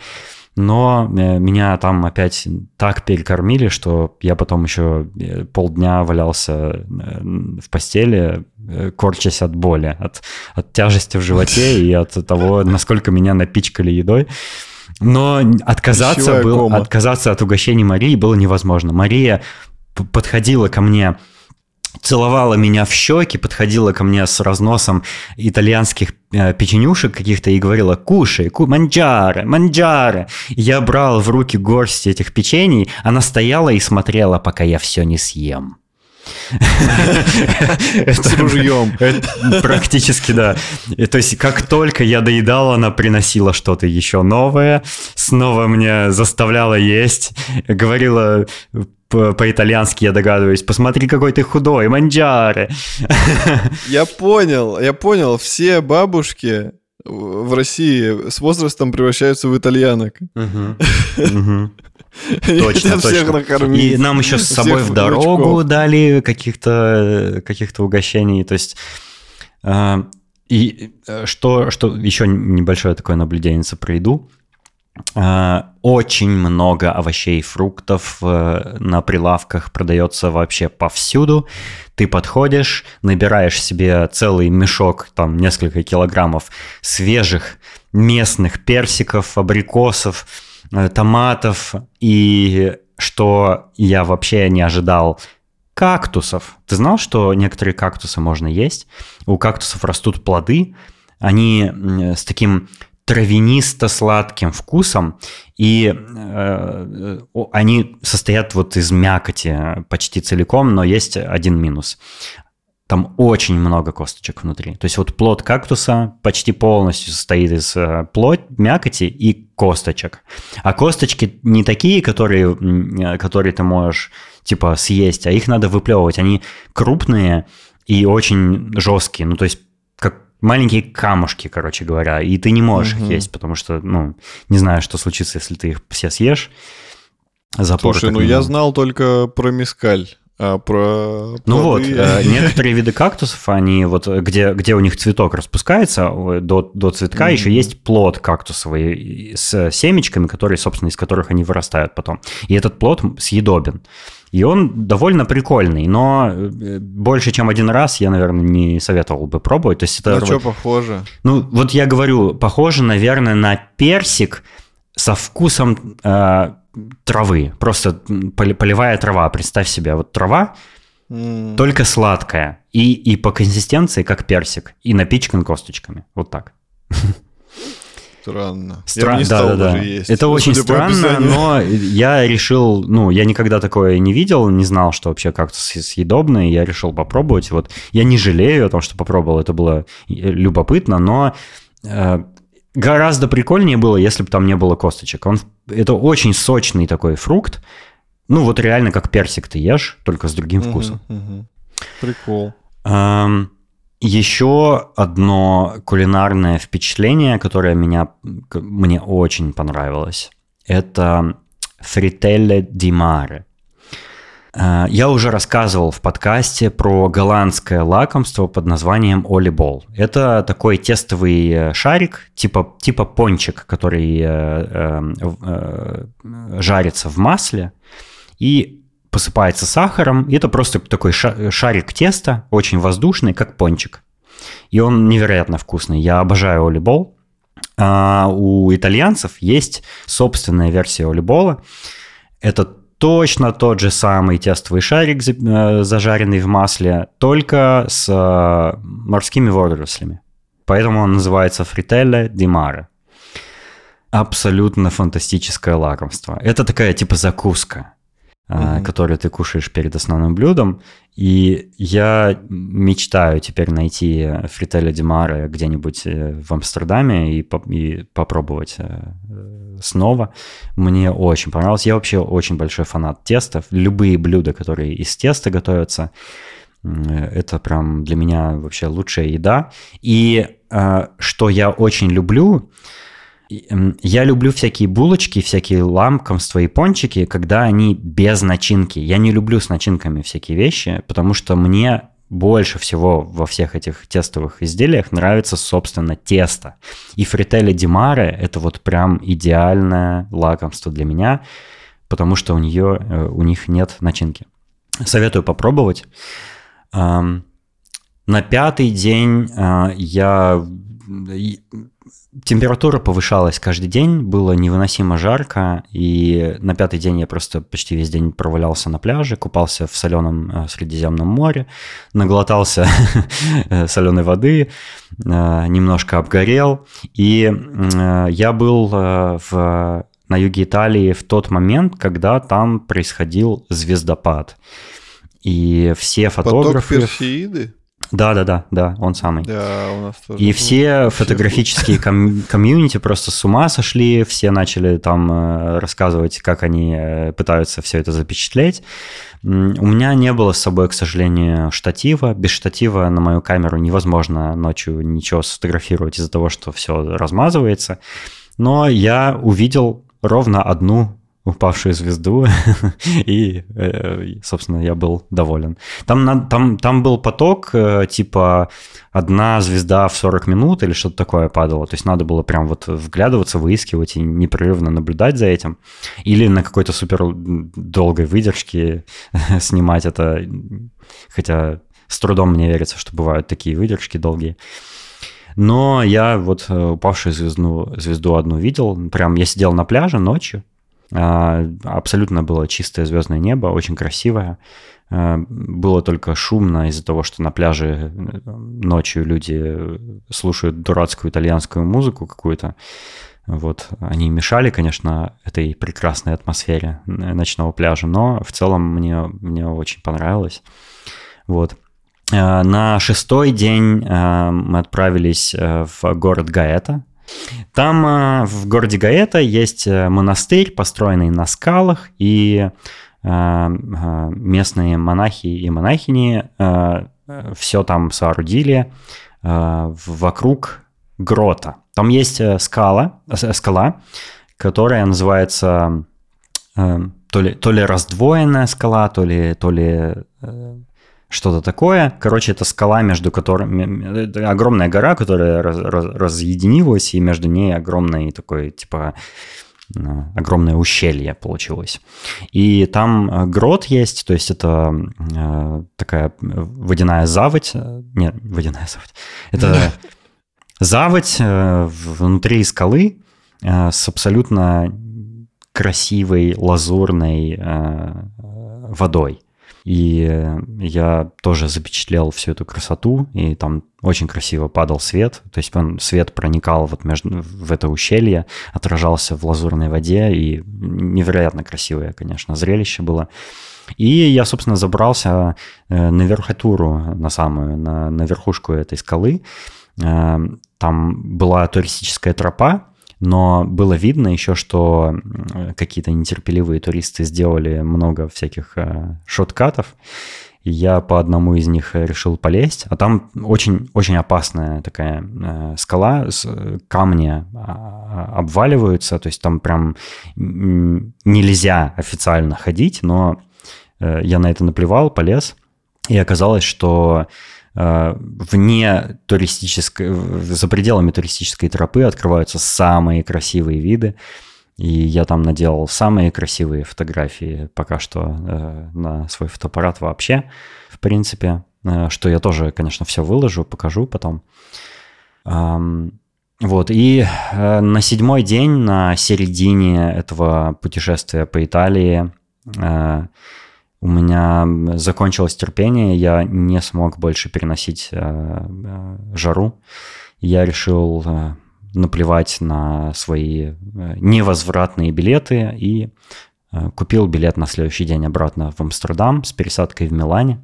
но э, меня там опять так перекормили, что я потом еще э, полдня валялся э, в постели, корчась от боли, от, от тяжести в животе и от того, насколько меня напичкали едой. Но отказаться, был, отказаться от угощений Марии было невозможно. Мария подходила ко мне целовала меня в щеки, подходила ко мне с разносом итальянских э, печенюшек каких-то и говорила «кушай, ку манджаре, манджаре». Я брал в руки горсть этих печений, она стояла и смотрела, пока я все не съем. С ружьем. Практически, да. То есть, как только я доедал, она приносила что-то еще новое, снова мне заставляла есть, говорила по-итальянски, я догадываюсь. Посмотри, какой ты худой, манджаре. Я понял, я понял. Все бабушки в России с возрастом превращаются в итальянок. Точно, точно. И нам еще с собой в дорогу дали каких-то каких угощений. То есть э, и э, что, что еще небольшое такое наблюдение про еду. Э, очень много овощей и фруктов э, на прилавках продается вообще повсюду. Ты подходишь, набираешь себе целый мешок, там несколько килограммов свежих местных персиков, абрикосов, э, томатов и что я вообще не ожидал, кактусов. Ты знал, что некоторые кактусы можно есть? У кактусов растут плоды, они с таким травянисто-сладким вкусом, и э, они состоят вот из мякоти почти целиком, но есть один минус. Там очень много косточек внутри. То есть вот плод кактуса почти полностью состоит из э, плоть, мякоти и косточек. А косточки не такие, которые, которые ты можешь типа съесть, а их надо выплевывать. Они крупные и очень жесткие. Ну то есть маленькие камушки, короче говоря, и ты не можешь угу. их есть, потому что, ну, не знаю, что случится, если ты их все съешь. Запор Слушай, ну я знал только про мискаль. А про ну вот, э, некоторые виды кактусов, они вот, где, где у них цветок распускается до, до цветка, mm-hmm. еще есть плод кактусовый с семечками, которые, собственно, из которых они вырастают потом. И этот плод съедобен. И он довольно прикольный, но э, больше, чем один раз я, наверное, не советовал бы пробовать. То есть это... На что похоже? Ну, вот я говорю, похоже, наверное, на персик со вкусом э, травы. Просто полевая трава. Представь себе, вот трава, mm. только сладкая. И, и по консистенции, как персик. И напичкан косточками. Вот так. Странно. Стра... Я да, да, да. Есть. Это очень странно, но я решил, ну, я никогда такое не видел, не знал, что вообще как-то съедобное, я решил попробовать. Вот я не жалею о том, что попробовал, это было любопытно, но э, гораздо прикольнее было, если бы там не было косточек. Он, это очень сочный такой фрукт, ну вот реально как персик ты ешь, только с другим вкусом. Угу, угу. Прикол. Эм, еще одно кулинарное впечатление, которое меня, мне очень понравилось, это фрителле ди маре. Э, я уже рассказывал в подкасте про голландское лакомство под названием олибол. Это такой тестовый э, шарик, типа, типа пончик, который э, э, э, жарится в масле. И посыпается сахаром. И это просто такой шарик теста, очень воздушный, как пончик. И он невероятно вкусный. Я обожаю олибол. А у итальянцев есть собственная версия олибола. Это точно тот же самый тестовый шарик, э, зажаренный в масле, только с э, морскими водорослями. Поэтому он называется фрителле ди маре. Абсолютно фантастическое лакомство. Это такая типа закуска mm-hmm. которые ты кушаешь перед основным блюдом. И я мечтаю теперь найти фрителя Димара где-нибудь э, в Амстердаме и, по- и попробовать э, снова. Мне очень понравилось. Я вообще очень большой фанат тестов. Любые блюда, которые из теста готовятся, это прям для меня вообще лучшая еда. И э, что я очень люблю, я люблю всякие булочки, всякие ламкомства и пончики, когда они без начинки. Я не люблю с начинками всякие вещи, потому что мне больше всего во всех этих тестовых изделиях нравится, собственно, тесто. И фрителли Димаре – это вот прям идеальное лакомство для меня, потому что у, нее, э, у них нет начинки. Советую попробовать. На пятый день э, я температура повышалась каждый день, было невыносимо жарко, и на пятый день я просто почти весь день провалялся на пляже, купался в соленом э, Средиземном море, наглотался э, соленой воды, э, немножко обгорел, и я был в, на юге Италии в тот момент, когда там происходил звездопад. И все фотографы... Поток Персеиды? Да, да, да, да, он самый. Да, у нас тоже. И все фотографические ком- комьюнити просто с ума сошли, все начали там э, рассказывать, как они э, пытаются все это запечатлеть. У меня не было с собой, к сожалению, штатива. Без штатива на мою камеру невозможно ночью ничего сфотографировать из-за того, что все размазывается. Но я увидел ровно одну упавшую звезду, и, э, собственно, я был доволен. Там, там, там был поток, э, типа, одна звезда в 40 минут или что-то такое падало, то есть надо было прям вот вглядываться, выискивать и непрерывно наблюдать за этим, или на какой-то супер долгой выдержке снимать это, хотя с трудом мне верится, что бывают такие выдержки долгие. Но я вот э, упавшую звезду, звезду одну видел, прям я сидел на пляже ночью, абсолютно было чистое звездное небо, очень красивое. А, было только шумно из-за того, что на пляже э, ночью люди слушают дурацкую итальянскую музыку какую-то. Вот, они мешали, конечно, этой прекрасной атмосфере ночного пляжа, но в целом мне, мне очень понравилось. Вот. А, на шестой день мы отправились э, в город Гаэта, там э, в городе Гаэта есть э, монастырь, построенный на скалах, и э, местные монахи и монахини все там соорудили вокруг грота. Там есть скала, скала, которая называется то ли, то ли раздвоенная скала, то ли, то ли что-то такое. Короче, это скала, между которыми... Это огромная гора, которая раз, раз, разъединилась, и между ней огромный такой, типа, э, огромное ущелье получилось. И там э, грот есть, то есть это э, такая водяная заводь. Нет, водяная заводь. Это заводь внутри скалы с абсолютно красивой лазурной водой. И я тоже запечатлел всю эту красоту, и там очень красиво падал свет, то есть он, свет проникал вот между, в это ущелье, отражался в лазурной воде, и невероятно красивое, конечно, зрелище было. И я, собственно, забрался э, на верхотуру, на самую, на, на верхушку этой скалы. Э, там была туристическая тропа, но было видно еще, что какие-то нетерпеливые туристы сделали много всяких э, шоткатов, и я по одному из них решил полезть, а там очень, очень опасная такая э, скала, с, камни а, обваливаются, то есть там прям нельзя официально ходить, но э, я на это наплевал, полез, и оказалось, что Э, вне туристической, за пределами туристической тропы открываются самые красивые виды. И я там наделал самые красивые фотографии пока что э, на свой фотоаппарат вообще, в принципе. Э, что я тоже, конечно, все выложу, покажу потом. Эм, вот, и э, на седьмой день, на середине этого путешествия по Италии, э, у меня закончилось терпение, я не смог больше переносить э, э, жару. Я решил э, наплевать на свои невозвратные билеты и купил билет на следующий день обратно в Амстердам с пересадкой в Милане.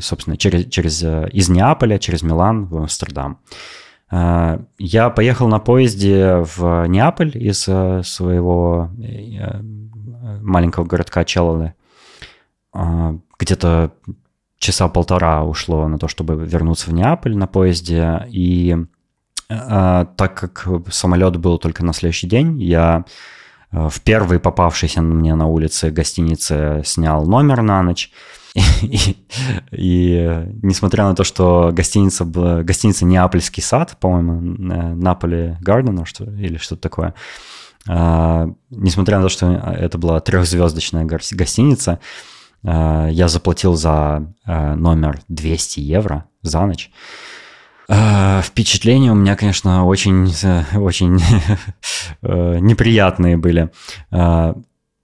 Собственно, через, через, из Неаполя через Милан в Амстердам. Я поехал на поезде в Неаполь из своего маленького городка Челлы где-то часа полтора ушло на то, чтобы вернуться в Неаполь на поезде. И э, так как самолет был только на следующий день, я э, в первой попавшейся мне на улице гостинице снял номер на ночь. И, и, и несмотря на то, что гостиница была гостиница Неапольский сад, по-моему, Наполи Гарден что, или что-то такое, э, несмотря на то, что это была трехзвездочная гостиница, Э, я заплатил за э, номер 200 евро за ночь. Э, впечатления у меня, конечно, очень, очень неприятные были.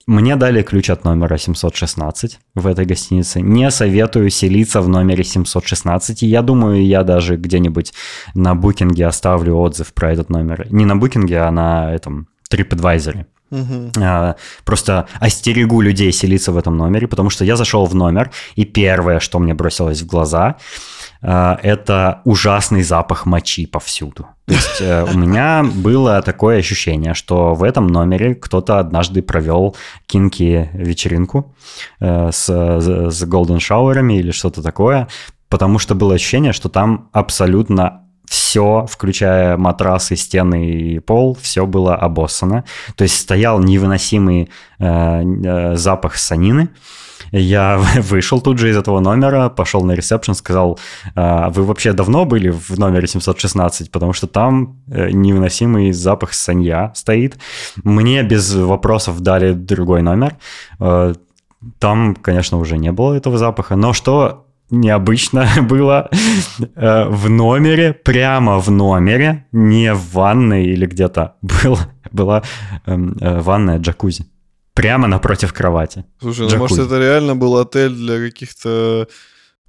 Мне дали ключ от номера 716 в этой гостинице. Не советую селиться в номере 716. И я думаю, я даже где-нибудь на букинге оставлю отзыв про этот номер. Не на букинге, а на этом TripAdvisor. Угу. Просто остерегу людей селиться в этом номере, потому что я зашел в номер, и первое, что мне бросилось в глаза, а, это ужасный запах мочи повсюду. То есть э, у меня было такое ощущение, что в этом номере кто-то однажды провел кинки вечеринку э, с, с golden шауэрами или что-то такое, потому что было ощущение, что там абсолютно все, включая матрасы, стены и пол, все было обоссано. То есть стоял невыносимый э, э, запах санины. Я вышел тут же из этого номера, пошел на ресепшн, сказал, «А вы вообще давно были в номере 716, потому что там э, невыносимый запах санья стоит. Мне без вопросов дали другой номер. Э, там, конечно, уже не было этого запаха. Но что необычно было э, в номере, прямо в номере, не в ванной или где-то, был, была эм, э, ванная джакузи. Прямо напротив кровати. Слушай, ну может это реально был отель для каких-то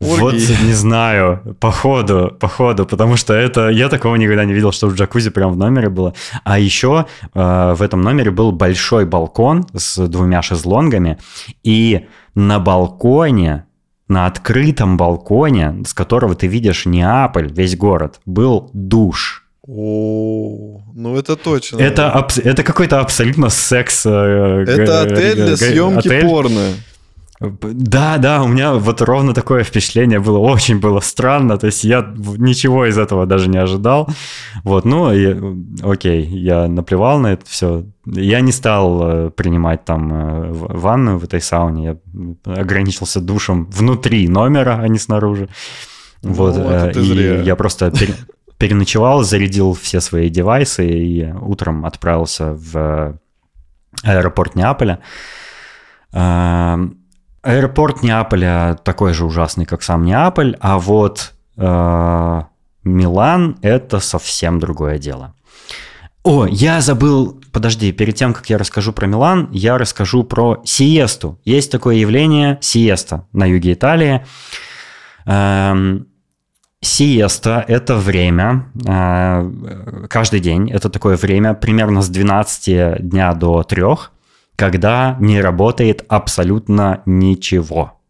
Оргии. Вот не знаю, походу, походу, потому что это я такого никогда не видел, что в джакузи прям в номере было. А еще э, в этом номере был большой балкон с двумя шезлонгами, и на балконе на открытом балконе, с которого ты видишь Неаполь, весь город, был душ. О, ну это точно. Это, аб- это какой-то абсолютно секс. Э, это отель для съемки отель. порно. Да, да, у меня вот ровно такое впечатление было, очень было странно, то есть я ничего из этого даже не ожидал. Вот, ну, и, окей, я наплевал на это все. Я не стал э, принимать там э, ванную в этой сауне, я ограничился душем внутри номера, а не снаружи. Ну, вот, э, и я просто переночевал, зарядил все свои девайсы и утром отправился в аэропорт Неаполя. Аэропорт Неаполя такой же ужасный, как сам Неаполь, а вот э, Милан это совсем другое дело. О, я забыл, подожди, перед тем, как я расскажу про Милан, я расскажу про сиесту. Есть такое явление сиеста на юге Италии. Эм, Сиеста – это время, э, каждый день, это такое время примерно с 12 дня до 3, когда не работает абсолютно ничего.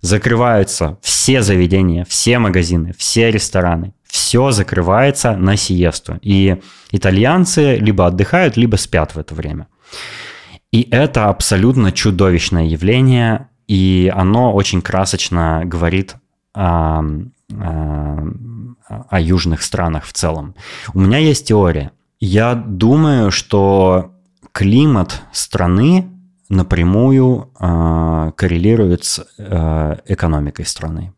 Закрываются все заведения, все магазины, все рестораны. Все закрывается на сиесту. И итальянцы либо отдыхают, либо спят в это время. И это абсолютно чудовищное явление, и оно очень красочно говорит о, о, о южных странах в целом. У меня есть теория. Я думаю, что климат страны напрямую э, коррелирует с э, экономикой страны.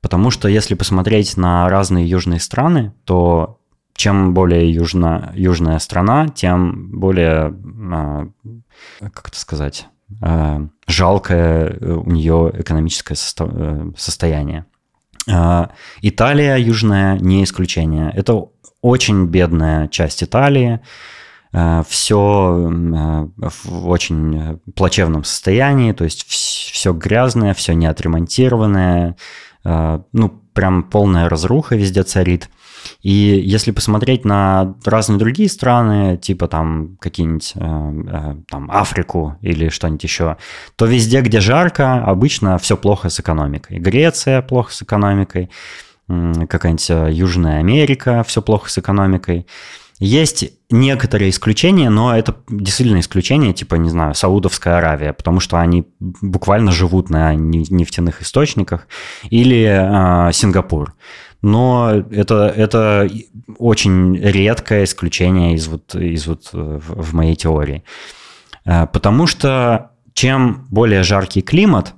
Потому что если посмотреть на разные южные страны, то чем более южна, южная страна, тем более, э, как это сказать, э, жалкое у нее экономическое состо, э, состояние. Э, Италия южная не исключение. Это очень бедная часть Италии. Все э, в очень плачевном состоянии, то есть все грязное, все не отремонтированное, э, ну, прям полная разруха везде царит. И если посмотреть на разные другие страны, типа там какие-нибудь там Африку или что-нибудь еще, то везде, где жарко, обычно все плохо с экономикой. Греция плохо с экономикой, какая-нибудь Южная Америка все плохо с экономикой. Есть некоторые исключения, но это действительно исключение, типа, не знаю, Саудовская Аравия, потому что они буквально живут на нефтяных источниках, или э, Сингапур. Но это, это очень редкое исключение из вот, из вот в, в моей теории. Э, потому что чем более жаркий климат,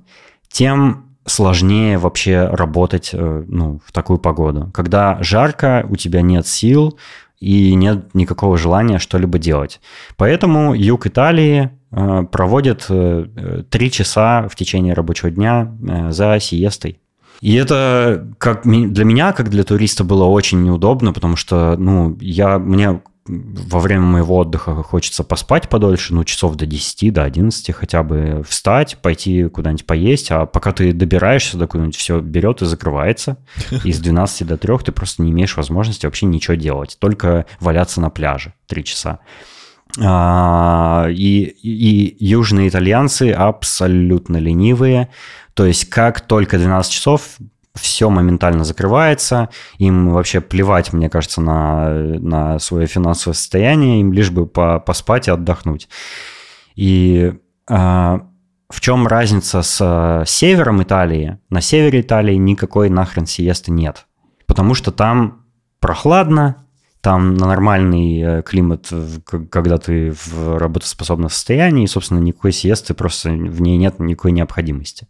тем сложнее вообще работать э, ну, в такую погоду. Когда жарко, у тебя нет сил, и нет никакого желания что-либо делать. Поэтому юг Италии э, проводит э, три часа в течение рабочего дня э, за сиестой. И это как для меня, как для туриста, было очень неудобно, потому что, ну, я, мне во время моего отдыха хочется поспать подольше, ну, часов до 10, до 11 хотя бы, встать, пойти куда-нибудь поесть, а пока ты добираешься до куда-нибудь, все берет и закрывается. И с 12 до 3 ты просто не имеешь возможности вообще ничего делать, только валяться на пляже 3 часа. А, и, и южные итальянцы абсолютно ленивые, то есть как только 12 часов все моментально закрывается, им вообще плевать, мне кажется, на, на свое финансовое состояние, им лишь бы по, поспать и отдохнуть. И э, в чем разница с э, севером Италии? На севере Италии никакой нахрен сиесты нет, потому что там прохладно, там нормальный э, климат, когда ты в работоспособном состоянии, и, собственно, никакой сиесты просто в ней нет никакой необходимости.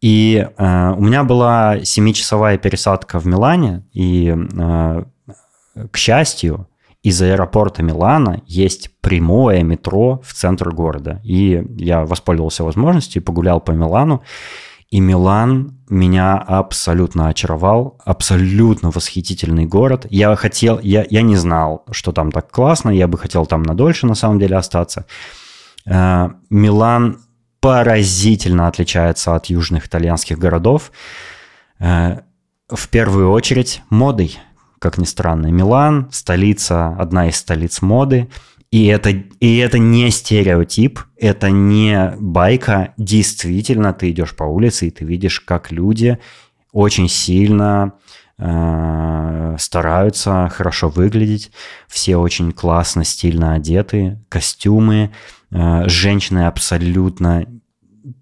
И э, у меня была семичасовая пересадка в Милане, и, э, к счастью, из аэропорта Милана есть прямое метро в центр города. И я воспользовался возможностью погулял по Милану. И Милан меня абсолютно очаровал, абсолютно восхитительный город. Я хотел, я, я не знал, что там так классно, я бы хотел там надольше на самом деле остаться. Э, Милан поразительно отличается от южных итальянских городов. Э, в первую очередь модой, как ни странно. Милан – столица, одна из столиц моды. И это, и это не стереотип, это не байка. Действительно, ты идешь по улице, и ты видишь, как люди очень сильно э, стараются хорошо выглядеть. Все очень классно, стильно одеты, костюмы. Э, женщины абсолютно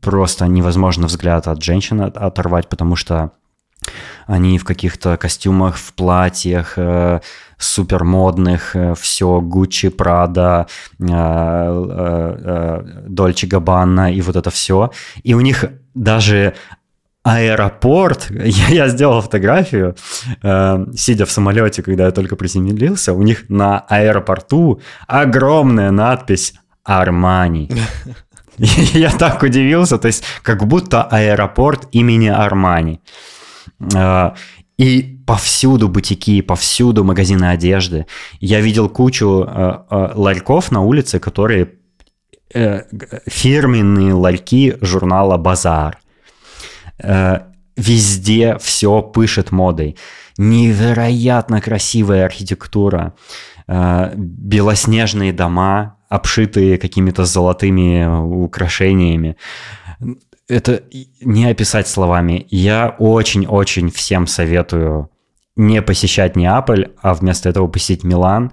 просто невозможно взгляд от женщин оторвать, потому что они в каких-то костюмах, в платьях, э, супер модных, э, все Гуччи, Прада, Дольче Габбана и вот это все. И у них даже аэропорт, я, я сделал фотографию, э, сидя в самолете, когда я только приземлился, у них на аэропорту огромная надпись «Армани». Я так удивился, то есть как будто аэропорт имени Армани. Э, и повсюду бутики, повсюду магазины одежды. Я видел кучу э, э, ларьков на улице, которые фирменные ларьки журнала «Базар». Везде все пышет модой. Невероятно красивая архитектура, белоснежные дома, обшитые какими-то золотыми украшениями это не описать словами. Я очень-очень всем советую не посещать Неаполь, а вместо этого посетить Милан.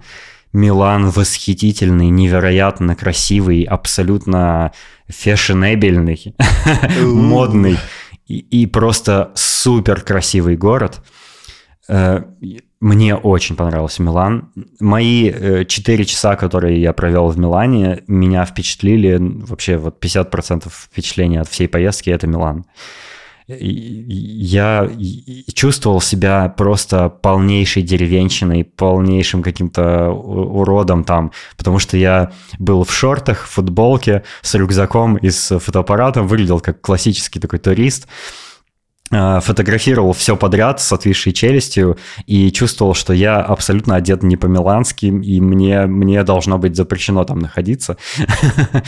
Милан восхитительный, невероятно красивый, абсолютно фешенебельный, модный и, и просто супер красивый город. Э, мне очень понравился Милан. Мои э, 4 часа, которые я провел в Милане, меня впечатлили. Вообще вот 50% впечатления от всей поездки – это Милан. Я чувствовал себя просто полнейшей деревенщиной, полнейшим каким-то уродом там, потому что я был в шортах, в футболке, с рюкзаком и с фотоаппаратом, выглядел как классический такой турист – Э, фотографировал все подряд с отвисшей челюстью и чувствовал, что я абсолютно одет не по-милански, и мне, мне должно быть запрещено там находиться.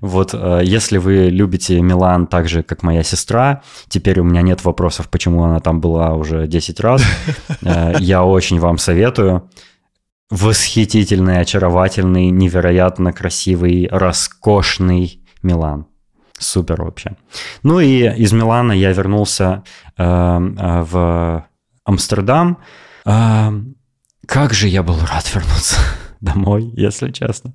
Вот, э, если вы любите Милан так же, как моя сестра, теперь у меня нет вопросов, почему она там была уже 10 раз, э, я очень вам советую. Восхитительный, очаровательный, невероятно красивый, роскошный Милан. Супер вообще. Ну и из Милана я вернулся э, э, в Амстердам. Э, как же я был рад вернуться домой, если честно.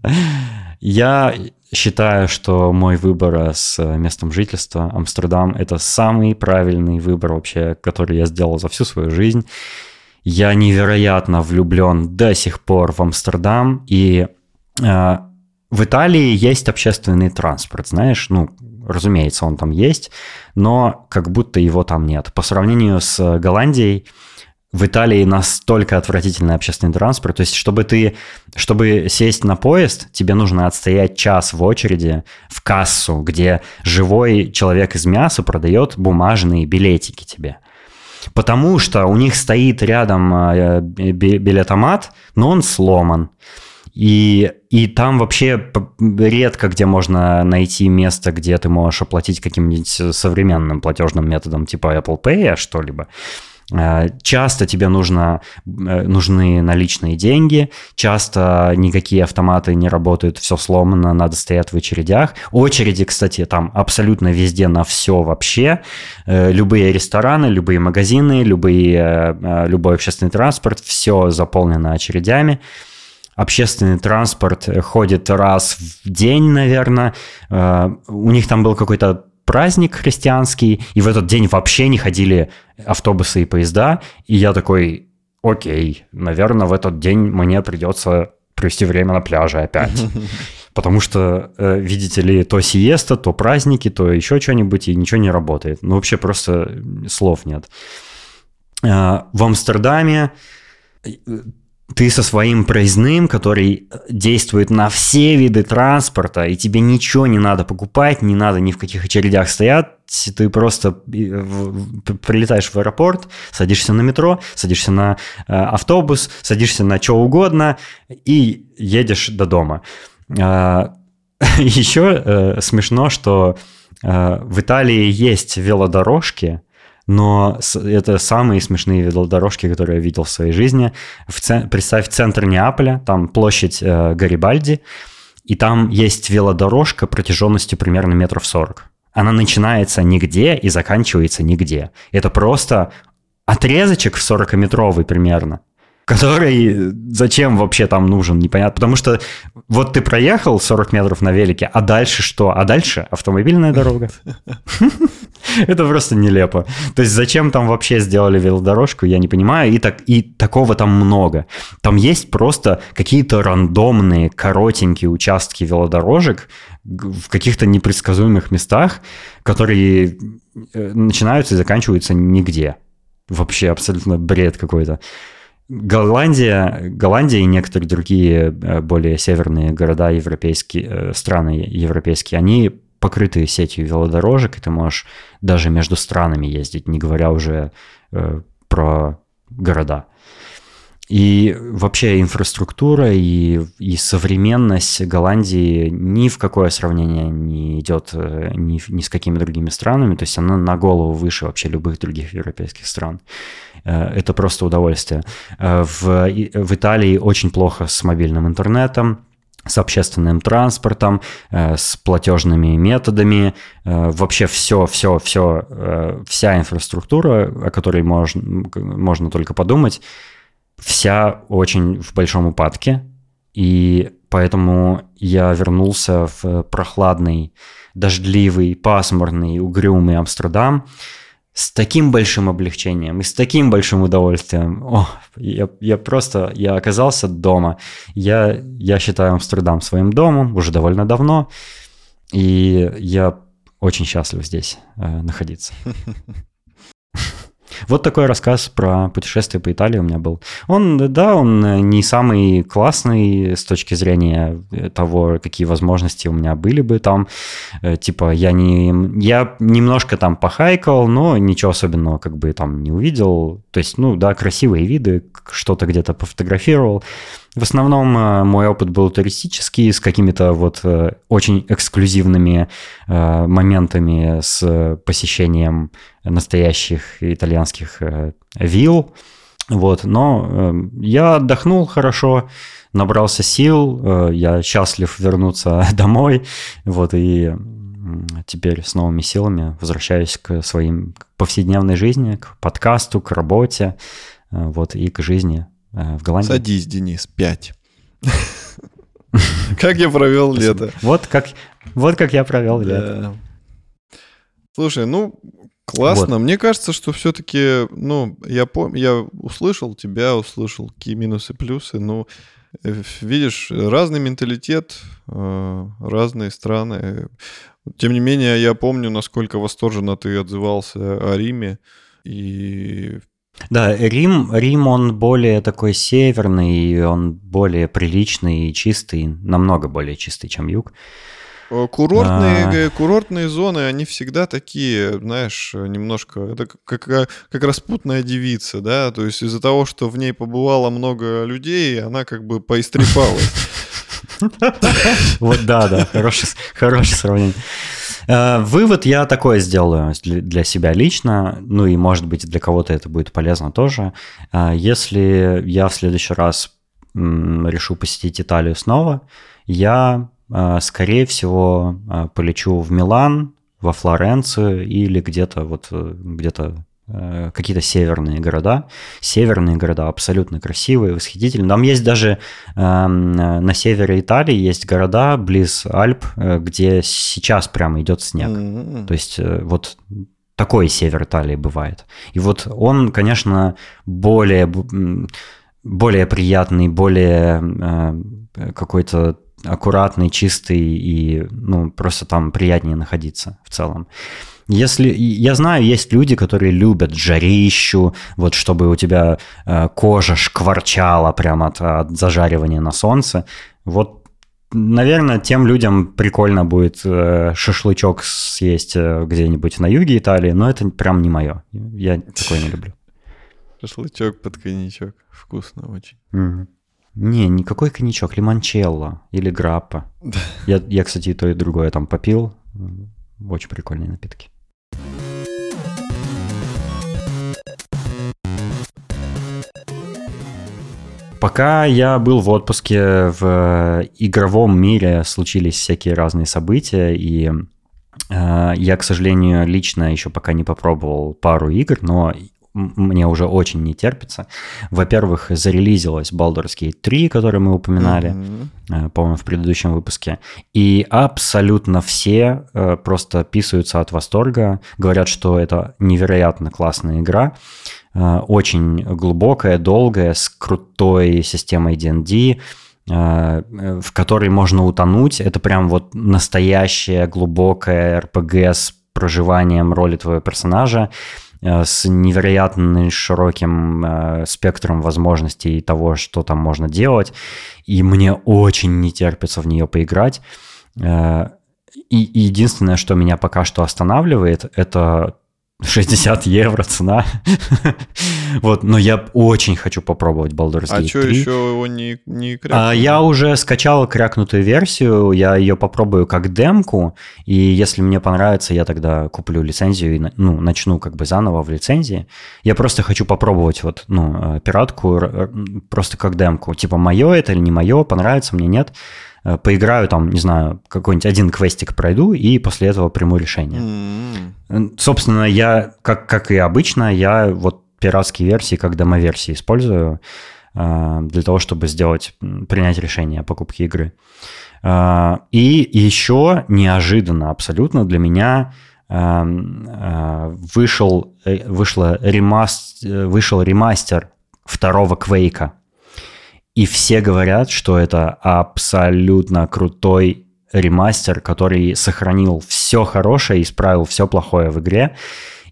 Я считаю, что мой выбор с местом жительства Амстердам – это самый правильный выбор вообще, который я сделал за всю свою жизнь. Я невероятно влюблен до сих пор в Амстердам, и э, в Италии есть общественный транспорт, знаешь, ну, разумеется, он там есть, но как будто его там нет. По сравнению с Голландией, в Италии настолько отвратительный общественный транспорт. То есть, чтобы ты, чтобы сесть на поезд, тебе нужно отстоять час в очереди в кассу, где живой человек из мяса продает бумажные билетики тебе. Потому что у них стоит рядом э, билетомат, но он сломан. И, и там вообще редко где можно найти место, где ты можешь оплатить каким-нибудь современным платежным методом типа Apple Pay, что-либо. Э, часто тебе нужно, э, нужны наличные деньги, часто никакие автоматы не работают, все сломано, надо стоять в очередях. Очереди, кстати, там абсолютно везде на все вообще. Э, любые рестораны, любые магазины, любые, любой общественный транспорт, все заполнено очередями общественный транспорт ходит раз в день, наверное. Э, у них там был какой-то праздник христианский, и в этот день вообще не ходили автобусы и поезда. И я такой, окей, наверное, в этот день мне придется провести время на пляже опять. Потому что, э, видите ли, то сиеста, то праздники, то еще что-нибудь, и ничего не работает. Ну, вообще просто слов нет. Э, в Амстердаме ты со своим проездным, который действует на все виды транспорта, и тебе ничего не надо покупать, не надо ни в каких очередях стоять, ты просто прилетаешь в аэропорт, садишься на метро, садишься на э, автобус, садишься на что угодно и едешь до дома. А, Еще э, смешно, что э, в Италии есть велодорожки, но это самые смешные велодорожки, которые я видел в своей жизни. В ц... Представь центр Неаполя, там площадь э, Гарибальди, и там есть велодорожка протяженностью примерно метров сорок. Она начинается нигде и заканчивается нигде. Это просто отрезочек в 40-метровый примерно, который зачем вообще там нужен, непонятно. Потому что вот ты проехал 40 метров на велике, а дальше что? А дальше автомобильная дорога. Это просто нелепо. То есть зачем там вообще сделали велодорожку, я не понимаю. И, так, и такого там много. Там есть просто какие-то рандомные, коротенькие участки велодорожек в каких-то непредсказуемых местах, которые э, начинаются и заканчиваются нигде. Вообще абсолютно бред какой-то. Голландия, Голландия и некоторые другие э, более северные города европейские, э, страны европейские, они покрыты сетью велодорожек, и ты можешь даже между странами ездить, не говоря уже э, про города. И вообще инфраструктура и, и современность Голландии ни в какое сравнение не идет э, ни, ни с какими другими странами. То есть она на голову выше вообще любых других европейских стран. Э, это просто удовольствие. Э, в, в Италии очень плохо с мобильным интернетом с общественным транспортом, с платежными методами, вообще все, все, все, вся инфраструктура, о которой можно, можно только подумать, вся очень в большом упадке, и поэтому я вернулся в прохладный, дождливый, пасмурный, угрюмый Амстердам с таким большим облегчением и с таким большим удовольствием. О, я, я просто, я оказался дома. Я, я считаю Амстердам своим домом уже довольно давно, и я очень счастлив здесь э, находиться. Вот такой рассказ про путешествие по Италии у меня был. Он, да, он не самый классный с точки зрения того, какие возможности у меня были бы там. Э, типа, я не... Я немножко там похайкал, но ничего особенного как бы там не увидел. То есть, ну да, красивые виды, что-то где-то пофотографировал. В основном э, мой опыт был туристический, с какими-то вот э, очень эксклюзивными э, моментами с посещением настоящих итальянских вилл. Вот, но я отдохнул хорошо, набрался сил, я счастлив вернуться домой, вот, и теперь с новыми силами возвращаюсь к своим повседневной жизни, к подкасту, к работе, вот, и к жизни в Голландии. Садись, Денис, пять. Как я провел лето. Вот как, вот как я провел лето. Слушай, ну, классно. Мне кажется, что все-таки, ну, я пом... я услышал тебя, услышал какие минусы, плюсы. Ну, э, видишь, разный менталитет, э, разные страны. Тем не менее, я помню, насколько восторженно ты отзывался о Риме. И да, Рим, Рим, он более такой северный, он более приличный и чистый, намного более чистый, чем юг. Э, курортные, а... курортные зоны, они всегда такие, знаешь, немножко, это как, как, как распутная девица, да, то есть из-за того, что в ней побывало много людей, она как бы поистрепалась. Вот да, да, хорошее сравнение. Э, вывод я такой сделаю для себя лично, ну и, может быть, для кого-то это будет полезно тоже. Э, если я в следующий раз решу посетить Италию снова, я, э, скорее всего, полечу в Милан, во Флоренцию или где-то вот где-то какие-то северные города. Северные города абсолютно красивые, восхитительные. Там есть даже э, на севере Италии есть города близ Альп, э, где сейчас прямо идет снег. Mm-hmm. То есть э, вот такой север Италии бывает. И вот он, конечно, более, более приятный, более э, какой-то аккуратный, чистый и ну, просто там приятнее находиться в целом. Если я знаю, есть люди, которые любят жарищу, вот чтобы у тебя э, кожа шкварчала прямо от, от зажаривания на солнце. Вот, наверное, тем людям прикольно будет э, шашлычок съесть э, где-нибудь на юге Италии, но это прям не мое. Я такое не люблю. Шашлычок под коньячок. Вкусно очень. Угу. Не, никакой коньячок, лимончелло или граппа. Я, я, кстати, и то, и другое там попил. Очень прикольные напитки. Пока я был в отпуске в игровом мире, случились всякие разные события, и э, я, к сожалению, лично еще пока не попробовал пару игр, но мне уже очень не терпится. Во-первых, зарелизилась Baldur's Gate 3, который мы упоминали, mm-hmm. по-моему, в предыдущем выпуске. И абсолютно все э, просто писаются от восторга, говорят, что это невероятно классная игра, э, очень глубокая, долгая, с крутой системой D&D, в которой можно утонуть. Это прям вот настоящая глубокая RPG с проживанием роли твоего персонажа. Э, с невероятно широким э, спектром возможностей того, что там можно делать. И мне очень не терпится в нее поиграть. Э, и единственное, что меня пока что останавливает, это 60 евро цена. вот, но я очень хочу попробовать Baldur's а Gate А что, еще его не, не крякнул? А, я уже скачал крякнутую версию, я ее попробую как демку, и если мне понравится, я тогда куплю лицензию и ну, начну как бы заново в лицензии. Я просто хочу попробовать вот, ну, э, пиратку просто как демку. Типа, мое это или не мое, понравится мне, нет. Э, поиграю там, не знаю, какой-нибудь один квестик пройду и после этого приму решение. Mm-hmm. Собственно, я, как, как и обычно, я вот пиратские версии как демо-версии использую э, для того, чтобы сделать, принять решение о покупке игры. Э, и еще неожиданно абсолютно для меня вышел, вышла ремаст, вышел ремастер второго Квейка и все говорят, что это абсолютно крутой ремастер, который сохранил все хорошее и исправил все плохое в игре.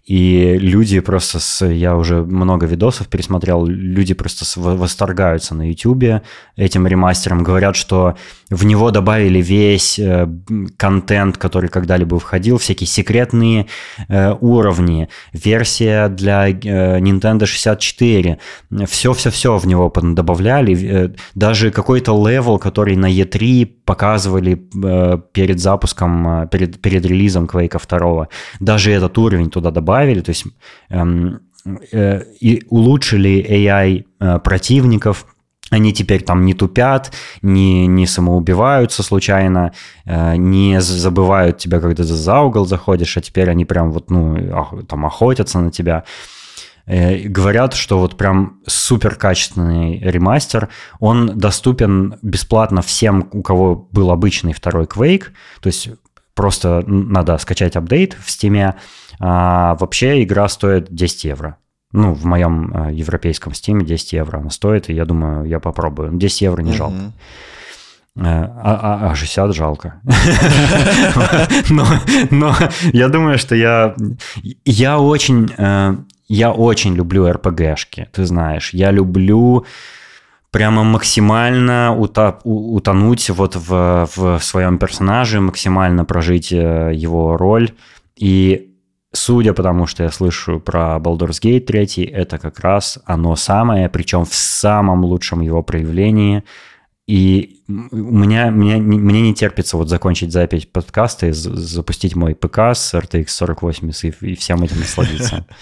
И люди просто, с, я уже много видосов пересмотрел, люди просто с, восторгаются на YouTube этим ремастером, говорят, что в него добавили весь э, контент, который когда-либо входил, всякие секретные э, уровни, версия для э, Nintendo 64, все-все-все в него добавляли, э, даже какой-то level, который на E3 показывали э, перед запуском, э, перед, перед релизом Quake 2, даже этот уровень туда добавили, то есть эм, э, и улучшили AI э, противников, они теперь там не тупят, не, не самоубиваются случайно, э, не забывают тебя, когда ты за угол заходишь, а теперь они прям вот, ну, там охотятся на тебя. Говорят, что вот прям супер качественный ремастер. Он доступен бесплатно всем, у кого был обычный второй Quake. То есть просто надо скачать апдейт в Steam. А вообще игра стоит 10 евро. Ну, в моем э, европейском Steam 10 евро она стоит, и я думаю, я попробую. 10 евро не жалко. Э, а, а, а 60 жалко. но, но я думаю, что я, я очень, э, я очень люблю РПГшки, ты знаешь. Я люблю прямо максимально утонуть вот в, в своем персонаже, максимально прожить его роль. И Судя по тому, что я слышу про Baldur's Gate 3, это как раз оно самое, причем в самом лучшем его проявлении. И у меня, меня, мне не терпится вот закончить запись подкаста и запустить мой ПК с RTX 4080 и, и всем этим насладиться.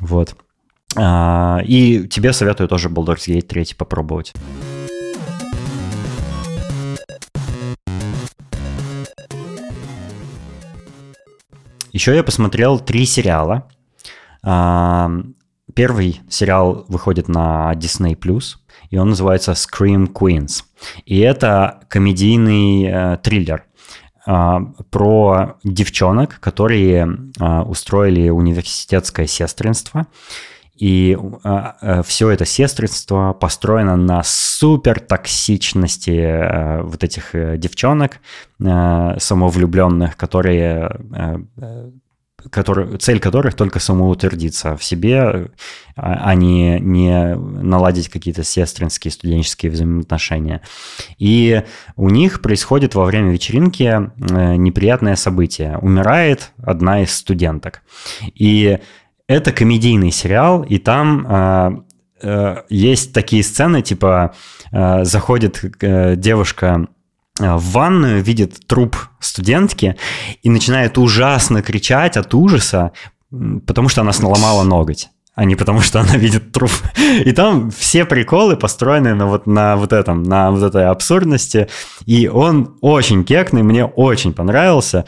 Вот. А, и тебе советую тоже Baldur's Gate 3 попробовать. Еще я посмотрел три сериала. А, первый сериал выходит на Disney+, и он называется Scream Queens. И это комедийный э, триллер э, про девчонок, которые э, устроили университетское сестринство. И э, э, все это сестринство построено на супер токсичности э, вот этих э, девчонок э, самовлюбленных, которые, которые, цель которых только самоутвердиться в себе, а, а не, не наладить какие-то сестринские студенческие взаимоотношения. И у них происходит во время вечеринки неприятное событие. Умирает одна из студенток. И это комедийный сериал, и там э, э, есть такие сцены, типа э, заходит э, девушка в ванную, видит труп студентки и начинает ужасно кричать от ужаса, потому что она сломала ноготь а не потому, что она видит труп. И там все приколы построены на вот, на вот этом, на вот этой абсурдности. И он очень кекный, мне очень понравился.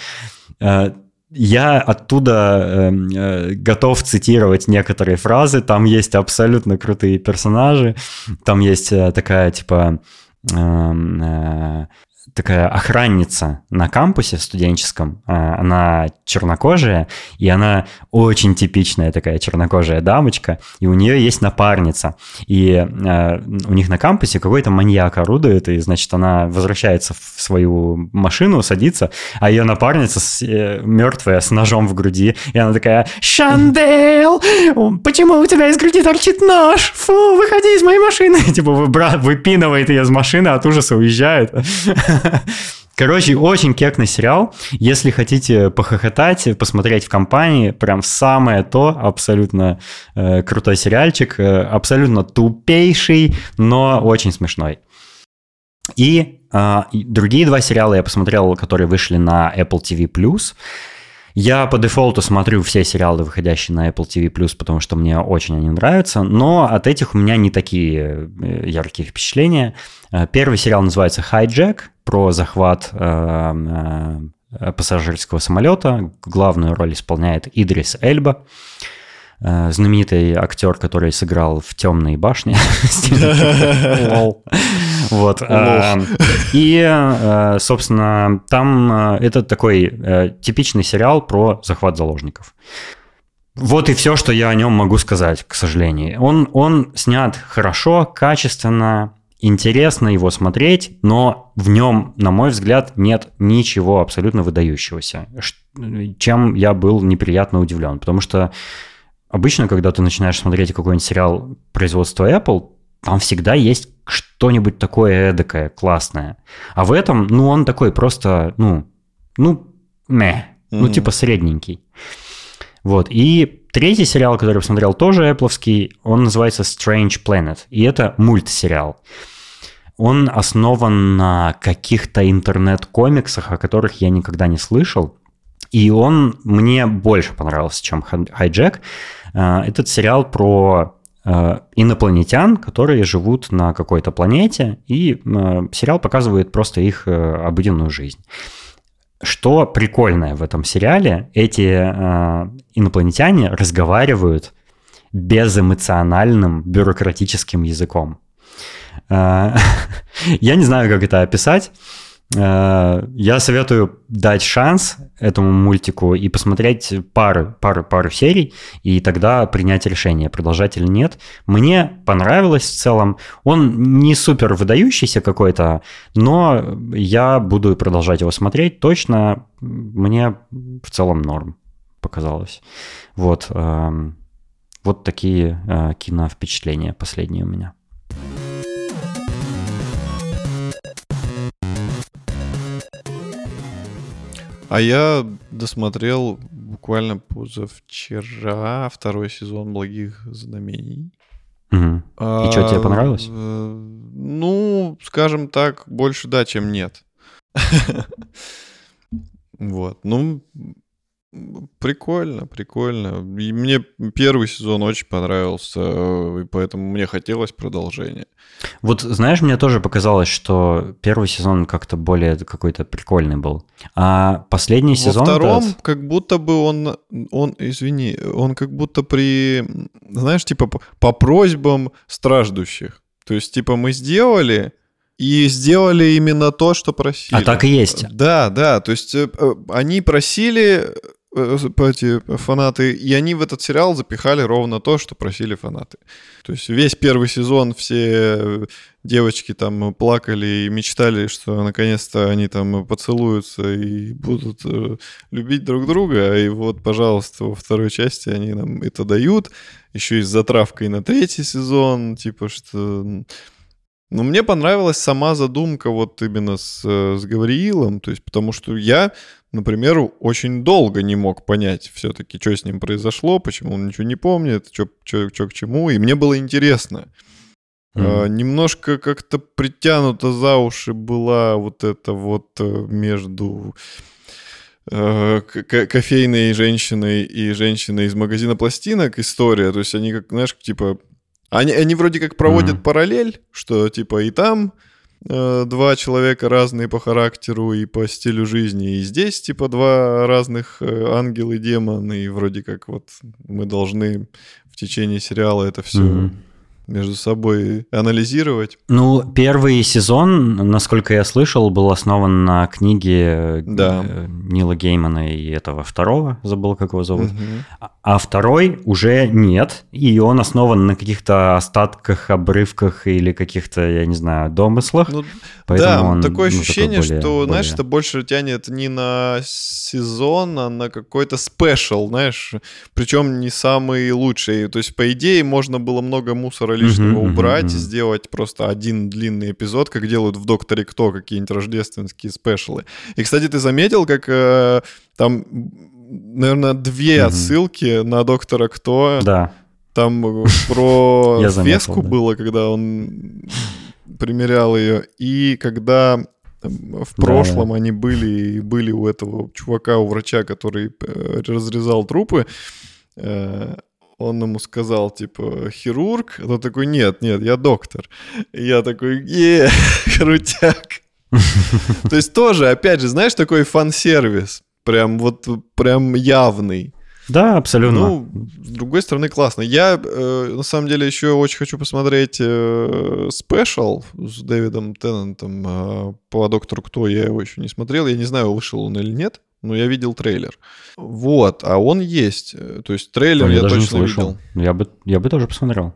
Я оттуда э, э, готов цитировать некоторые фразы. Там есть абсолютно крутые персонажи. Там есть э, такая, типа, эм, э, такая охранница на кампусе студенческом. А, она чернокожая, и она очень типичная такая чернокожая дамочка, и у нее есть напарница. И э, у них на кампусе какой-то маньяк орудует, и, значит, она возвращается в свою машину, садится, а ее напарница с, э, мертвая с ножом в груди, и она такая «Шандел, почему у тебя из груди торчит нож? Фу, выходи из моей машины!» Типа выпинывает ее из машины, от ужаса уезжает. Короче, очень кекный сериал. Если хотите похохотать, посмотреть в компании, прям самое то, абсолютно э, крутой сериальчик, э, абсолютно тупейший, но очень смешной. И э, другие два сериала я посмотрел, которые вышли на Apple TV+. Я по дефолту смотрю все сериалы, выходящие на Apple TV+, потому что мне очень они нравятся, но от этих у меня не такие э, яркие впечатления. Э, первый сериал называется «Hijack», про захват э, пассажирского самолета. Главную роль исполняет Идрис Эльба знаменитый актер, который сыграл в «Темной башне». Вот. И, собственно, там это такой типичный сериал про захват заложников. Вот и все, что я о нем могу сказать, к сожалению. Он, он снят хорошо, качественно, интересно его смотреть, но в нем, на мой взгляд, нет ничего абсолютно выдающегося, чем я был неприятно удивлен. Потому что обычно, когда ты начинаешь смотреть какой-нибудь сериал производства Apple, там всегда есть что-нибудь такое эдакое, классное. А в этом, ну, он такой просто, ну, ну, мeh, mm-hmm. ну, типа средненький. Вот, и третий сериал, который я посмотрел, тоже Apple, он называется Strange Planet, и это мультсериал. Он основан на каких-то интернет-комиксах, о которых я никогда не слышал, и он мне больше понравился, чем Хайджек. Э, этот сериал про э, инопланетян, которые живут на какой-то планете, и э, сериал показывает просто их обыденную жизнь. Что прикольное в этом сериале, эти инопланетяне разговаривают безэмоциональным бюрократическим языком. Я не знаю, как это описать. Я советую дать шанс этому мультику и посмотреть пару, пару, пару серий, и тогда принять решение, продолжать или нет. Мне понравилось в целом. Он не супер выдающийся какой-то, но я буду продолжать его смотреть. Точно мне в целом норм показалось. Вот, эм, вот такие э, киновпечатления последние у меня. А я досмотрел буквально позавчера второй сезон «Благих знамений». Угу. А, И что, тебе понравилось? Э, ну, скажем так, больше да, чем нет. Вот. Ну, Прикольно, прикольно. И мне первый сезон очень понравился, э, и поэтому мне хотелось продолжения. Вот знаешь, мне тоже показалось, что первый сезон как-то более какой-то прикольный был. А последний Во сезон... Во втором как будто бы он, он, извини, он как будто при, знаешь, типа по, просьбам страждущих. То есть, типа, мы сделали, и сделали именно то, что просили. А так и есть. Да, да. То есть э, э, они просили эти фанаты, и они в этот сериал запихали ровно то, что просили фанаты. То есть весь первый сезон все девочки там плакали и мечтали, что наконец-то они там поцелуются и будут э, любить друг друга, и вот, пожалуйста, во второй части они нам это дают, еще и с затравкой на третий сезон, типа что... Ну, мне понравилась сама задумка вот именно с, с Гавриилом, то есть потому что я например, очень долго не мог понять все-таки, что с ним произошло, почему он ничего не помнит, что, что, что к чему, и мне было интересно. Mm. А, немножко как-то притянута за уши была вот это вот э, между э, кофейной женщиной и женщиной из магазина пластинок история. То есть они как, знаешь, типа... Они, они вроде как проводят mm. параллель, что типа и там э, два человека разные по характеру и по стилю жизни. И здесь, типа, два разных э, ангел и демон, и вроде как вот мы должны в течение сериала это все mm-hmm между собой анализировать. Ну, первый сезон, насколько я слышал, был основан на книге да. Э, Нила Геймана и этого второго, забыл, как его зовут. Угу. А второй уже нет, и он основан на каких-то остатках, обрывках или каких-то, я не знаю, домыслах. Ну, да, он, такое ну, ощущение, такой более, что, более... знаешь, это больше тянет не на сезон, а на какой-то спешл, знаешь, причем не самый лучший. То есть, по идее, можно было много мусора лишнего uh-huh, убрать, uh-huh. сделать просто один длинный эпизод, как делают в «Докторе Кто» какие-нибудь рождественские спешлы. И, кстати, ты заметил, как э, там, наверное, две uh-huh. отсылки на «Доктора Кто». Да. Там э, про Веску было, когда он примерял ее, и когда в прошлом да. они были, были у этого чувака, у врача, который э, разрезал трупы, он ему сказал, типа, хирург, а тот такой, нет, нет, я доктор. И я такой, е, крутяк. То есть тоже, опять же, знаешь, такой фан-сервис, прям вот, прям явный. Да, абсолютно. Ну, с другой стороны, классно. Я, э, на самом деле, еще очень хочу посмотреть э, спешл с Дэвидом Теннантом э, по «Доктору Кто». Я его еще не смотрел. Я не знаю, вышел он или нет но я видел трейлер. Вот, а он есть. То есть трейлер я, я точно видел. Я бы, я бы тоже посмотрел.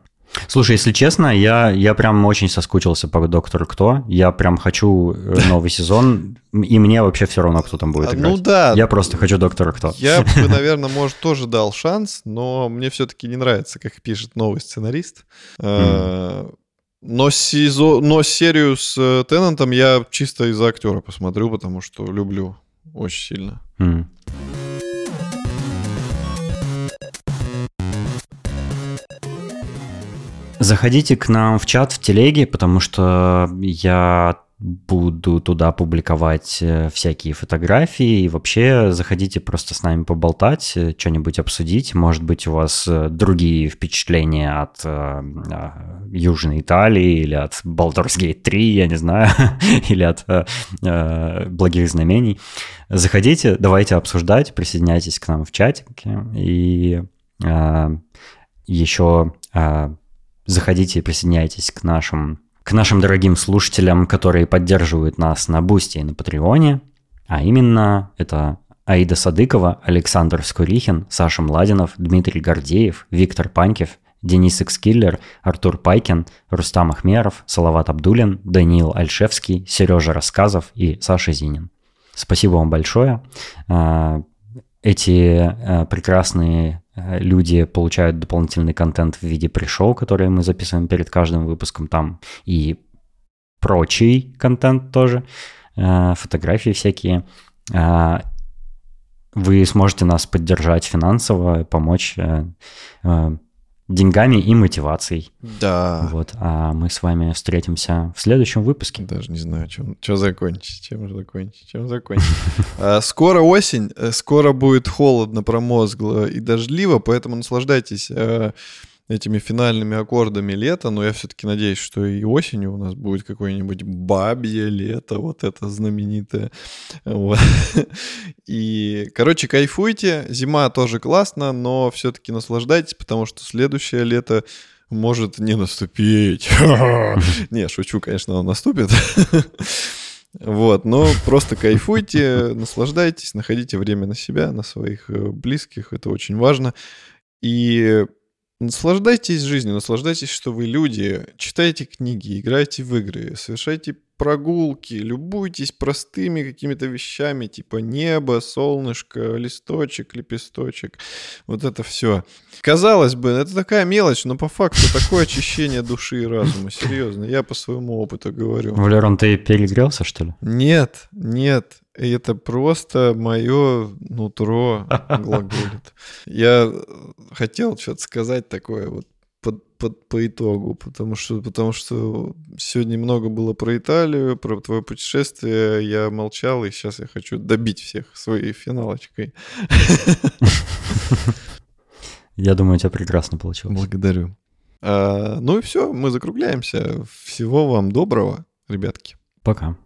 Слушай, если честно, я, я прям очень соскучился по Доктору Кто. Я прям хочу э, новый сезон, и мне вообще все равно, кто там будет а, играть. Ну да. Я просто хочу Доктора Кто. Я бы, наверное, может, тоже дал шанс, но мне все-таки не нравится, как пишет новый сценарист. Mm. Но, сезон, но серию с э, Теннантом я чисто из-за актера посмотрю, потому что люблю очень сильно. Mm. Заходите к нам в чат в телеге, потому что я буду туда публиковать э, всякие фотографии и вообще заходите просто с нами поболтать, э, что-нибудь обсудить. Может быть, у вас э, другие впечатления от э, Южной Италии или от Baldur's Gate 3, я не знаю, или от э, Благих Знамений. Заходите, давайте обсуждать, присоединяйтесь к нам в чатике и э, еще заходите и присоединяйтесь к нашим к нашим дорогим слушателям, которые поддерживают нас на Boosty и на Patreon е. А именно, это Аида Садыкова, Александр Скурихин, Саша Младинов, Дмитрий Гордеев, Виктор Панкев, Денис Экскиллер, Артур Пайкин, Рустам Ахмеров, Салават Абдулин, Даниил Альшевский, Сережа Рассказов и Саша Зинин. Спасибо вам большое. А, эти а, прекрасные люди получают дополнительный контент в виде пришел, который мы записываем перед каждым выпуском там, и прочий контент тоже, э, фотографии всякие. Э, вы сможете нас поддержать финансово, помочь деньгами и мотивацией. Да. Вот. А мы с вами встретимся в следующем выпуске. Даже не знаю, чем, что закончить, чем закончить, чем закончить. А, скоро осень, э, скоро будет холодно, промозгло и дождливо, поэтому наслаждайтесь э, этими финальными аккордами лета, но я все-таки надеюсь, что и осенью у нас будет какое-нибудь бабье лето, вот это знаменитое. Вот. И, короче, кайфуйте. Зима тоже классно, но все-таки наслаждайтесь, потому что следующее лето может не наступить. Не, шучу, конечно, он наступит. Вот, но просто кайфуйте, наслаждайтесь, находите время на себя, на своих э, близких, это очень важно. И Наслаждайтесь жизнью, наслаждайтесь, что вы люди, читайте книги, играйте в игры, совершайте прогулки, любуйтесь простыми какими-то вещами, типа небо, солнышко, листочек, лепесточек, вот это все. Казалось бы, это такая мелочь, но по факту такое очищение души и разума, серьезно, я по своему опыту говорю. Валерон, ты перегрелся, что ли? Нет, нет, это просто мое нутро глаголит. Я хотел что-то сказать такое вот под, под, по итогу, потому что, потому что сегодня много было про Италию, про твое путешествие, я молчал, и сейчас я хочу добить всех своей финалочкой. Я думаю, у тебя прекрасно получилось. Благодарю. А, ну и все, мы закругляемся. Всего вам доброго. ребятки. Пока.